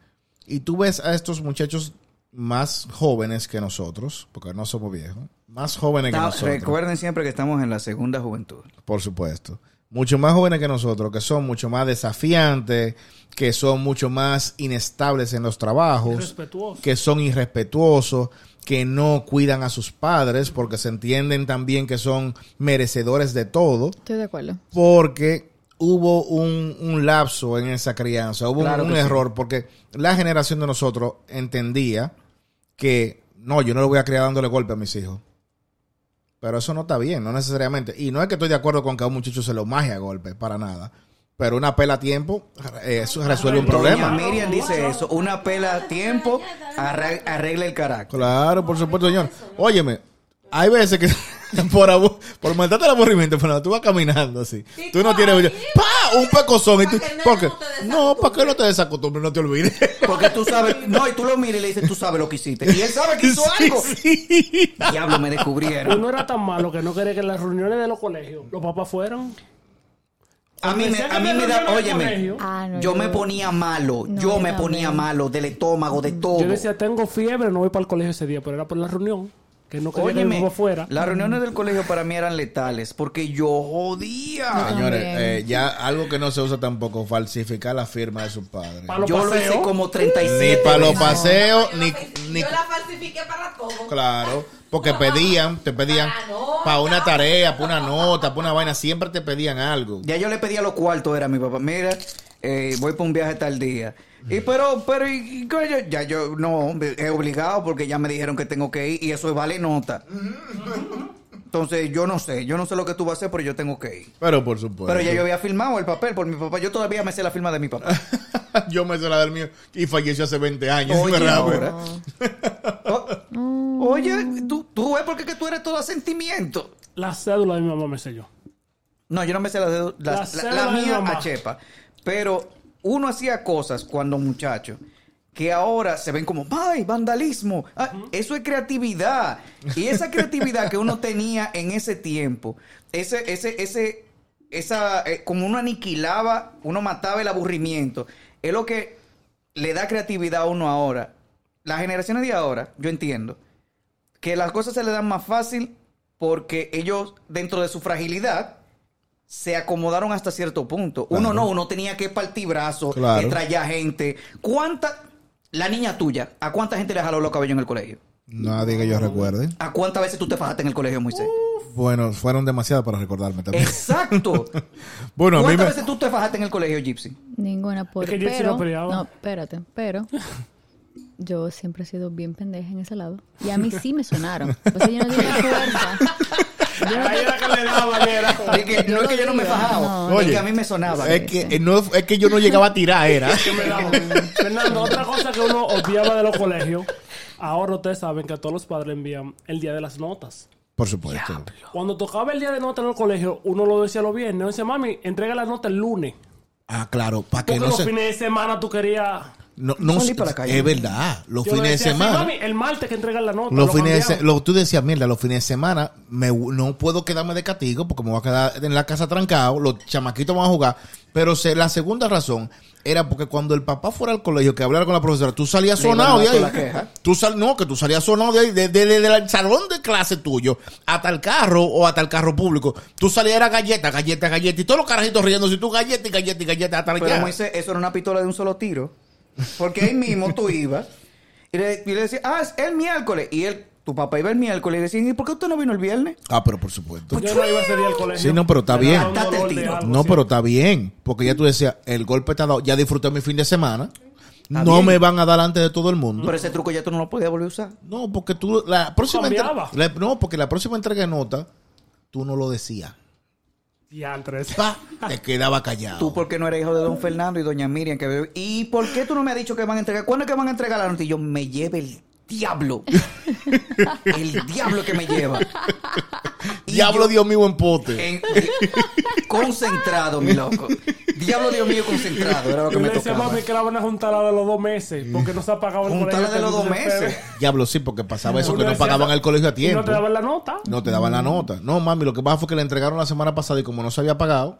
Y tú ves a estos muchachos más jóvenes que nosotros, porque no somos viejos, más jóvenes que nosotros. Recuerden siempre que estamos en la segunda juventud. Por supuesto. Mucho más jóvenes que nosotros, que son mucho más desafiantes, que son mucho más inestables en los trabajos, que son irrespetuosos, que no cuidan a sus padres, porque se entienden también que son merecedores de todo, Estoy de acuerdo. porque hubo un, un lapso en esa crianza, hubo un- Claro un, que sí. error, porque la generación de nosotros entendía que no, yo no le voy a criar dándole golpe a mis hijos. Pero eso no está bien, no necesariamente. Y no es que estoy de acuerdo con que a un muchacho se lo maje a golpe, para nada. Pero una pela a tiempo, eh, eso resuelve un Doña problema. Miriam dice eso. Una pela a tiempo arre- arregla el carácter. Claro, por supuesto, señor. Óyeme, hay veces que por, abu- por matarte el aburrimiento, pero tú vas caminando así. Tú no tienes... ¡Pa! Un pecozón. Y tú, para que el ¿Por qué? nene no ¿para qué desacostumbres. no te desacostumbres? No te olvides. Porque tú sabes, no, y tú lo miras y le dices, tú sabes lo que hiciste. Y él sabe que hizo Sí, algo. sí. Diablo, me descubrieron. Uno era tan malo que no quería que en las reuniones de los colegios los papás fueran. A mí me, a mí me da, óyeme. Ah, no, yo me ponía malo, No, yo me también. ponía malo del estómago, de todo. Yo decía, tengo fiebre, no voy para el colegio ese día, pero era por la reunión. Que no quería que mi Óyeme, fuera. las reuniones del colegio para mí eran letales porque yo jodía. Señores, eh, ya algo que no se usa tampoco, falsificar la firma de sus padres. Yo lo paseos. hice como 37 Ni para los paseos, Yo ni, la- ni... Yo la falsifiqué para todo. Claro, porque pedían, te pedían Para una tarea, para una nota, para una vaina, siempre te pedían algo. Ya yo le pedía los cuartos, era a mi papá. Mira, eh, voy para un viaje tal día. Y pero, pero, y- coño, ya yo no, es obligado porque ya me dijeron que tengo que ir y eso vale nota. Entonces, yo no sé, yo no sé lo que tú vas a hacer, pero yo tengo que ir. Pero por supuesto. Pero ya yo había firmado el papel por mi papá. Yo todavía me sé la firma de mi papá. yo me sé la del mío y falleció hace 20 años, Oye, ¿verdad? ahora. O- Oye, tú, tú ves porque que tú eres todo sentimiento. La cédula de mi mamá me selló. No, yo no me sé la, de- la, La la- cédula la de mi mía mamá. a chepa. Pero uno hacía cosas cuando muchacho que ahora se ven como, ¡ay, vandalismo! Ah, Eso es creatividad. Y esa creatividad que uno tenía en ese tiempo, ese, ese, ese, esa, eh, como uno aniquilaba, uno mataba el aburrimiento, es lo que le da creatividad a uno ahora. Las generaciones de ahora, yo entiendo, que las cosas se le dan más fácil porque ellos, dentro de su fragilidad, se acomodaron hasta cierto punto. Uno no, uno tenía que partir brazos, Claro. que traía gente. ¿Cuánta, la niña tuya, a cuánta gente le jaló los cabellos en el colegio? Nadie que yo recuerde. ¿A cuántas veces tú te fajaste en el colegio, Moisés? Bueno, fueron demasiadas para recordarme también. Exacto. bueno, a mí ¿Cuántas me... veces tú te fajaste en el colegio, Gypsy? Ninguna por Es que Jessy pero, no peleaba. no, espérate, pero yo siempre he sido bien pendeja en ese lado. Y a mí sí me sonaron. O sea, yo no fuerza. Es que no es que yo no me fajaba, No. es que a mí me sonaba. Es que, eh, no, es que yo no llegaba a tirar, era. que me daban. Fernando, otra cosa que uno odiaba de los colegios, ahora ustedes saben que a todos los padres envían el día de las notas. Por supuesto. Cuando tocaba el día de notas en el colegio, uno lo decía los viernes. Decía, mami, entrega la nota el lunes. Ah, claro, para que Porque no los se... fines de semana tú querías... No, no, Salí para la calle. es verdad. Los Yo fines de decía, "Sí, semana. mami, el martes que entregan la nota. Los lo fines de cambiamos". se- lo- tú decías, mierda, los fines de semana me, no puedo quedarme de castigo porque me voy a quedar en la casa trancado, los chamaquitos van a jugar. Pero se- la segunda razón era porque cuando el papá fuera al colegio que hablara con la profesora, tú salías sonado de ahí. la queja. Tú sal, no, que tú salías sonado de ahí, desde el salón de clase tuyo hasta el carro o hasta el carro público. Tú salías era galleta, galleta, galleta y todos los carajitos riendo. Si tú galleta y galleta y galleta hasta el Pero. Moisés, eso era una pistola de un solo tiro. Porque ahí mismo tú ibas y le, y le decías, ah, es el miércoles. Y él, tu papá iba el miércoles y decían, ¿y por qué usted no vino el viernes? Ah, pero por supuesto. Yo no iba ese día al colegio. Sí, no, pero está bien. algo, No, pero está bien, porque ya tú decías, el golpe está dado, ya disfruté mi fin de semana, Está no bien. me van a dar antes de todo el mundo. Pero ese truco ya tú no lo podías volver a usar. No, porque tú, la próxima entre- Cambiaba. la- no, porque la próxima entrega de nota, tú no lo decías. Diantres. Pa, te quedaba callado. Tú porque no eres hijo de don Fernando y doña Miriam. que ¿Y por qué tú no me has dicho que van a entregar? ¿Cuándo es que van a entregar la? Y yo, me lleve el diablo. el diablo que me lleva. Y Diablo yo- Dios mío en pote. en- concentrado, mi loco. Diablo Dios mío, concentrado. Era lo que Yo me le decía a tocaba. mami que la van a juntar la de los dos meses porque no se ha pagado el Juntarla colegio. de los dos meses. Diablo sí, porque pasaba eso, que no pagaban el colegio a Y tiempo. no te daban la nota. No te daban la nota. No, mami, lo que pasa fue que le entregaron la semana pasada y como no se había pagado,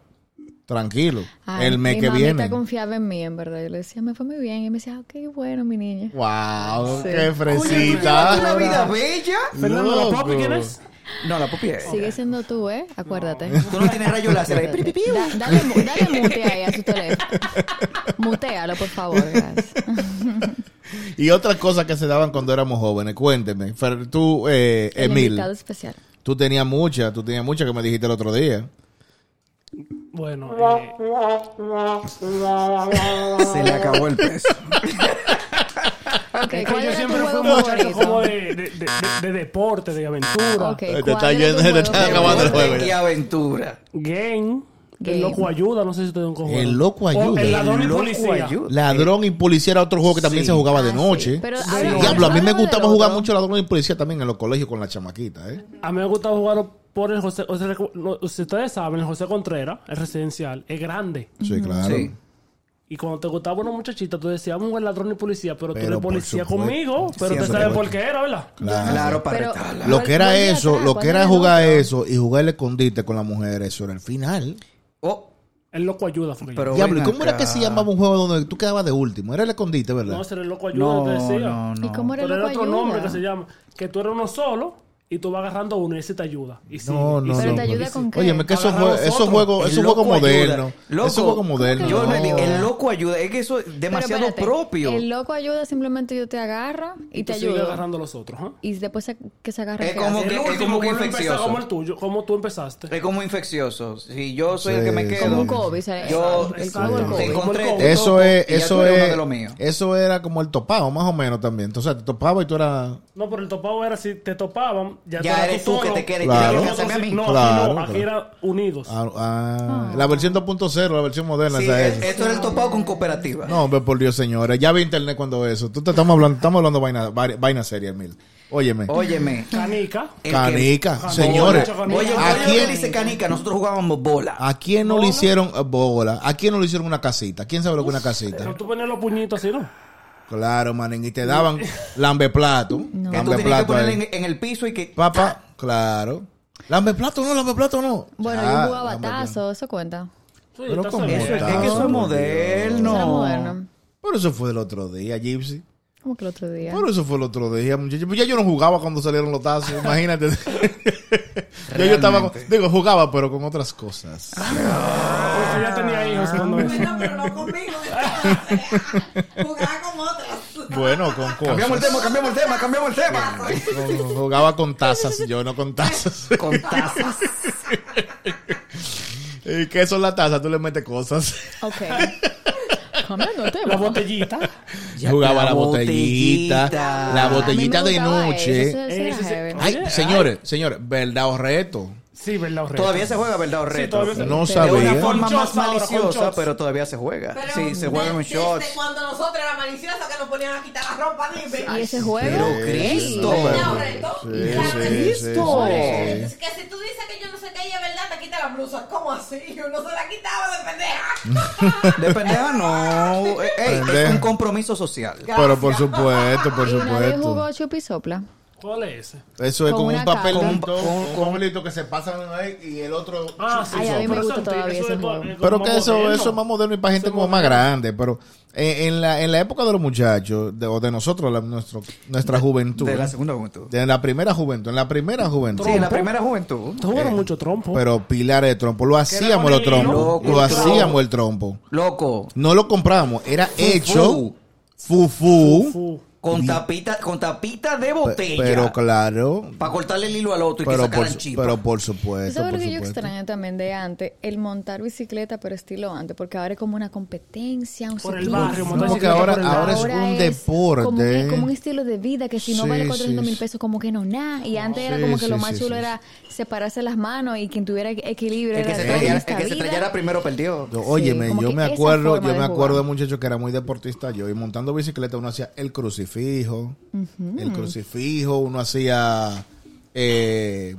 tranquilo. Ay, el mes mi que viene. confiaba en mí, en verdad. Yo le decía, me fue muy bien. Y me decía, ok, bueno, mi niña. Wow, Sí. qué fresita. Una vida bella. Fernando, ¿la papi quién es? No, la pupi es. Sigue siendo tú, ¿eh? Acuérdate. Tú no tienes rayo láser ahí. Pi, pi. Da- dale, dale mute ahí a su teléfono. Mutealo, por favor. Gracias. Y otras cosas que se daban cuando éramos jóvenes. Cuénteme. Fer, tú, eh, El Emil, invitado especial. tú tenías muchas, tú tenías muchas que me dijiste el otro día. Bueno, eh, Se le acabó el peso. Ok, es que ¿cuál yo siempre fui muchacho como de, de, de, de- de deporte, de aventura. Te está ¿cuál era yendo- te está acabando el juego. Y aventura. Game. Game. El loco ayuda, no sé si ustedes un. El loco O ayuda. El ladrón El y policía. ayuda. Ladrón y policía era otro juego que también Sí. se jugaba de Ah, sí. noche. Pero, Sí. háblame- Diablo, a mí me gustaba jugar mucho ladrón y policía también en los colegios con la chamaquita, ¿eh? A mí me gusta jugar por el José. O no, si ustedes saben, el José Contreras, el residencial, es grande. Sí, claro. Sí. Y cuando te gustaba una muchachita, tú decías, vamos a jugar ladrón y policía, pero, Pero tú eres policía conmigo. Pero Siempre. te sabes por qué era, ¿verdad? Claro. Claro, para Pero- retarla. Lo que era eso, lo ¿cuál que era jugar eso y jugar el escondite con la mujer, eso era el final. Oh, El loco ayuda. Fue Pero Diablo, ¿y ven cómo era que se llamaba un juego donde tú quedabas de último? Era el escondite, ¿verdad? No, ese era el loco ayuda, no, te decía. no, no. ¿Y cómo era el Pero loco era otro ayuda? nombre que se llama. Que tú eres uno solo y tú vas agarrando uno y ese te ayuda. Y sigue, No, y no, sigue, Pero no. te ayuda y con qué? Oye, que esos juegos, esos juegos modernos. Esos juegos modernos. Yo no. le di- el loco ayuda. Es que eso es demasiado espérate, propio. El loco ayuda, simplemente yo te agarro y Tú te ayudo. agarrando a los otros. ¿ah? Y después se- que se agarre Es ¿qué como que- El es como que infeccioso. como el tuyo, como tú empezaste. Es como infeccioso. Si yo soy el Sí, que me sí. quedo. Como un COVID. Yo El como el te COVID. Eso es, y eso es, de los míos. eso era como el topado, más o menos también. Entonces te topaba y tú eras. No, pero el topado era si te topaban, ya, eres tú que te quedes. Claro. Que hacerme a mí. No, Claro, no, aquí claro. era unidos. ah, ah, La versión 2.0, la versión moderna, Sí, esa es. esto era el topado con cooperativa. No, hombre, por Dios, señores. Ya vi internet cuando eso. Tú te estamos hablando, estamos hablando vaina, vaina, seria, Mil. Óyeme. Óyeme. Canica. que- Canica, Bola. señores. Bola. Oye, ¿A quién, dice Canica, nosotros jugábamos bola. ¿A quién no le hicieron eh, bola? ¿A quién no le hicieron una casita? ¿Quién sabe lo que es una casita? Pero tú ponías los puñitos así, ¿no? Claro, manín. Y te daban lambe plato. Que tú tenías que ahí. en, en el piso y que. Papá, claro. Lambe plato no, lambe plato no. Bueno, Ah, yo jugaba lambe plato. tazo, eso cuenta. Sí, Pero ¿cómo seguro. Eso es, que eso es por moderno. Moderno. Pero eso fue el otro día, Gypsy. Como que el otro día. Pero eso fue el otro día, muchachos. Pues ya yo no jugaba cuando salieron los tazos, imagínate. ya yo estaba, con- digo, jugaba, pero con otras cosas. Ya tenía hijos cuando eso. No, pero no conmigo. Jugaba. Bueno, con Cambiamos el cosas. tema, cambiamos el tema, cambiamos el tema. Con- jugaba con tazas, yo no con tazas. Con tazas. ¿Y qué son las tazas? Tú le metes cosas. Ok. Cambiando de tema. La botellita. jugaba la, la botellita, botellita. la A mí me botellita de gustaba noche. Eso, eso era Ese- heavy. Ay, Oye, señores, señores, verdad o reto. Sí, ¿verdad? Reto. Todavía se juega, ¿verdad? O Sí, reto. todavía se No Pero de una sabía. forma más maliciosa, pero todavía se juega. Pero sí, se juega desde shots. cuando nosotros era maliciosa que nos ponían a quitar la ropa, dime. Y ese juego. Pero Cristo. ¿Verdad o? Sí, sí, sí, Cristo. sí, Es sí. que si tú dices que yo no sé qué y es verdad, te quita la blusa. ¿Cómo así? Uno se la quitaba de pendeja. De pendeja no. Ey, es un compromiso social. Pero por supuesto, por ¿Y nadie jugó supuesto. ¿Cuál es ese? Eso es Con un papelito, carta. con, Con- un con- papelito que se pasan ahí y el otro. Ah, sí, Ay, a sí, mí me pero gusta eso- todavía eso ese es juego. como Pero más que eso, eso es más moderno y para gente como más grande. Pero eh, en, la, en la época de los muchachos, de, o de nosotros, la- nuestro, nuestra juventud. De la segunda juventud. de la primera juventud, en la primera juventud. Sí, en la primera juventud. Jugaron mucho trompo. Pero pilares de trompo. Lo hacíamos los trompos. Lo el hacíamos el trompo. Loco. No lo compramos. Era hecho. Fufu. Con tapita, con tapita de botella. Pero claro. Para cortarle el hilo al otro y que sacaran por, chispa. pero por ¿Tú supuesto. sabes por lo que yo extraño también de antes? El montar bicicleta, pero estilo antes, porque ahora es como una competencia, un Por el barrio, No, montar porque bicicleta ahora, por el ahora es un es deporte. Como, que- como un estilo de vida que si no Sí, vale 400 sí, mil sí. pesos, como que no, nada. Y antes era Sí, como que sí, lo más sí, chulo sí, era separarse las manos y quien tuviera equilibrio el que era se esta el que se estrellara primero perdió. Yo- Óyeme, yo me acuerdo, yo de me acuerdo de jugar. muchacho que era muy deportista yo y montando bicicleta uno hacía el crucifijo, el crucifijo, uno hacía eh,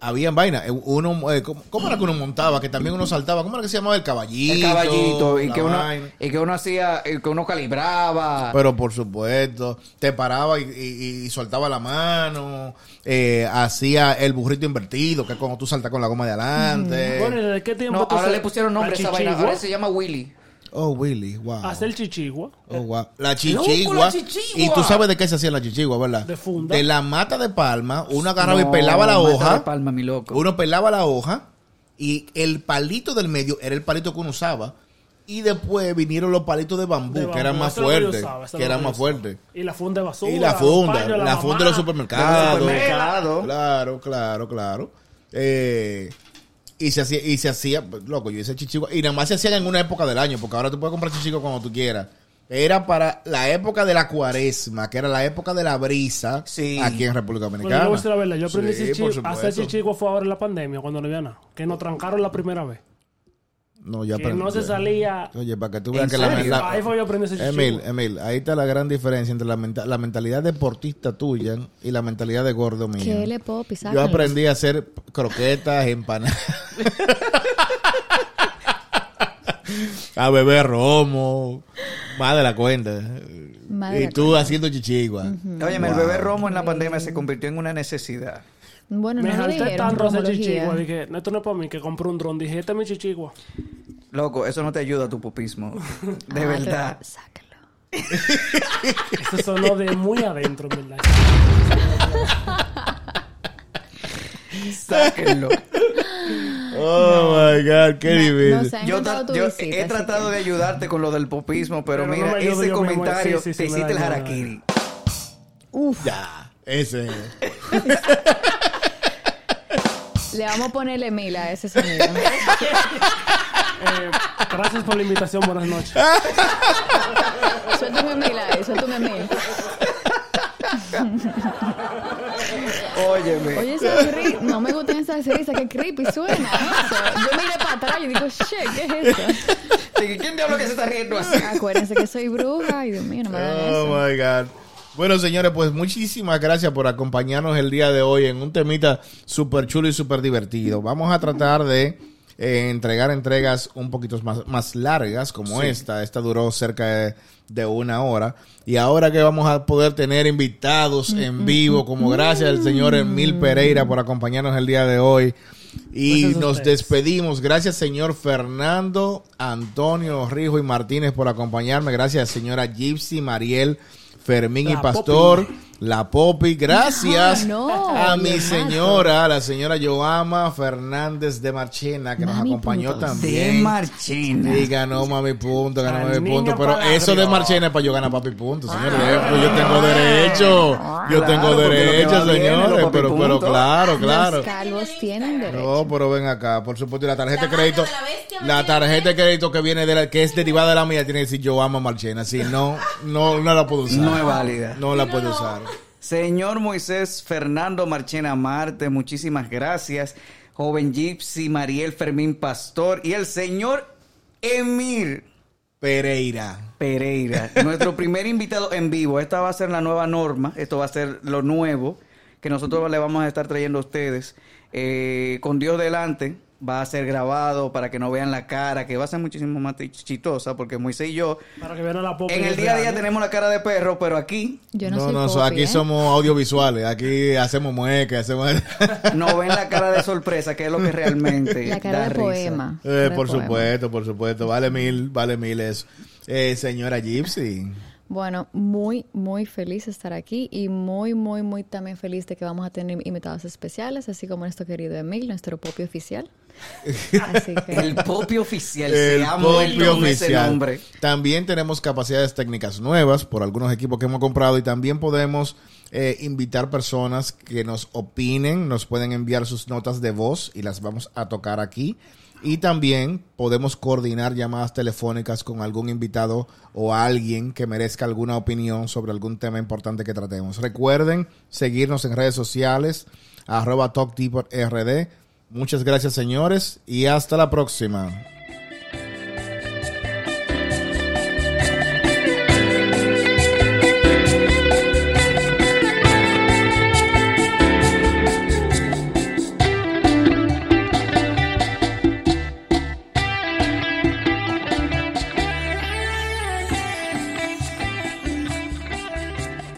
había vaina, eh, uno eh, ¿cómo, cómo era que uno montaba? Que también uno saltaba, ¿cómo era que se llamaba el caballito? El caballito. Y que, uno, y que uno hacía, y que uno calibraba. Pero por supuesto, te paraba y, y- y soltaba la mano, eh, hacía el burrito invertido, que es cuando tú saltas con la goma de adelante. Bueno, ¿y ¿de qué tiempo no, ahora se- le pusieron nombre a la esa vaina. Ahora se llama Willy. Oh, Willy, wow. Hacer chichigua. Oh, wow. La chichigua. la chichigua. Y tú sabes de qué se hacía la chichigua, ¿verdad? De funda. De la mata de palma, uno agarraba No, y pelaba la mata de hoja. palma, mi loco. Uno pelaba la hoja y el palito del medio era el palito que uno usaba. Y después vinieron los palitos de bambú, De que eran más que fuertes. Que eran más fuertes. Y la funda de basura. Y la funda, paños, la, funda de mamá. los supermercados. De los supermercados. Claro, claro, claro. Eh, y se hacía, y se hacía, loco, yo hice chichigua. Y nada más se hacían en una época del año, porque ahora tú puedes comprar chichigua cuando tú quieras. Era para la época de la cuaresma, que era la época de la brisa Sí. aquí en República Bueno, Dominicana. yo voy a decir la verdad. Yo aprendí Sí, chichi- por a hacer chichigua fue ahora en la pandemia, cuando no había nada. Que nos trancaron la primera vez. No, ya Que aprendí. no se salía... Oye, para que tú ¿En veas que la, la- Ahí fue yo aprendí ese. Emil, Emil, ahí está la gran diferencia entre la, menta- la mentalidad deportista tuya y la mentalidad de gordo mía. ¿Qué le puedo pisar? Yo aprendí a hacer croquetas, empanadas. a beber romo. Más de la cuenta. De y tú haciendo chichigua. Óyeme, el bebé romo en la pandemia se convirtió en una necesidad. Bueno, Me no lo dijeron, tanto romología. chichigua. Dije, esto no es para mí, que compré un dron. Dije, este es mi chichigua. Loco, eso no te ayuda a tu pupismo. De Ah, verdad. pero Sácalo. Eso sonó de muy adentro, en verdad. Sáquenlo. Oh my God, qué ha Yo, encantado tra- tu yo visita, he tratado que- de ayudarte con lo del popismo, pero, mira, ayudo ese comentario Sí, sí, sí, te hiciste el harakiri. Ya, ese. Le vamos a ponerle mil a ese sonido. Eh, gracias por la invitación. Buenas noches. suéltame mil ahí, suéltame mil. Óyeme. Oye, esa no me gustan esas risas, que creepy suena eso. Yo miré para atrás y digo, shit, ¿qué es eso? Dije, ¿Quién diablo que se está riendo así? Acuérdense que soy bruja. Ay, Dios mío, no me hagan Oh eso. my God. Bueno, señores, pues muchísimas gracias por acompañarnos el día de hoy en un temita súper chulo y súper divertido. Vamos a tratar de eh, entregar entregas un poquito más, más largas como esta. Esta duró cerca de, de una hora. Y ahora que vamos a poder tener invitados en vivo, como gracias al señor Emil Pereira por acompañarnos el día de hoy. Y Gracias a nos despedimos. Gracias, señor Fernando, Antonio, Rijo y Martínez por acompañarme. Gracias, señora Gypsy, Mariel, Fermín y Pastor, la Popi. Gracias no, a mi señora, la señora Joama Fernández de Marchena, que nos acompañó puntos. De también. Marchena. Y ganó mami punto, ganó mami punto. Pero eso de. Marchena es para yo ganar papi punto, señores. Pues yo tengo derecho. Yo Ah. Claro, tengo derecho, señores. Pero, pero claro, claro. Los calvos tienen derecho. No, pero ven acá, por supuesto, y la tarjeta La de crédito, de la tarjeta de crédito que viene de la, que es derivada de la mía tiene que decir yo amo a Marchena, si no, no, no la puedo usar. No es válida. No la puedo usar. Señor Moisés Fernando Marchena Marte, muchísimas gracias. Joven Gypsy, Mariel Fermín Pastor y el señor Emir Pereira. Pereira, nuestro primer invitado en vivo. Esta va a ser la nueva norma, esto va a ser lo nuevo que nosotros le vamos a estar trayendo a ustedes. Eh, con Dios delante, va a ser grabado para que no vean la cara, que va a ser muchísimo más chistosa, porque Moisés y yo, Para que vean a la en el día a día ¿no? tenemos la cara de perro, pero aquí Yo no, No, soy no, aquí ¿eh? somos audiovisuales. Aquí hacemos muecas, hacemos... no ven la cara de sorpresa, que es lo que realmente La cara da de risa. poema. Eh, Cara de por poema. supuesto, por supuesto. Vale mil, vale mil eso. Eh, señora Gypsy. Bueno, muy, muy feliz de estar aquí y muy, muy, muy también feliz de que vamos a tener invitados especiales, así como nuestro querido Emil, nuestro popio oficial. Así que... El Popi oficial, El se muerto con ese oficial. nombre. También tenemos capacidades técnicas nuevas por algunos equipos que hemos comprado y también podemos eh, invitar personas que nos opinen, nos pueden enviar sus notas de voz y las vamos a tocar aquí. Y también podemos coordinar llamadas telefónicas con algún invitado o alguien que merezca alguna opinión sobre algún tema importante que tratemos. Recuerden seguirnos en redes sociales, arroba TalkDeeperRD. Muchas gracias señores y hasta la próxima.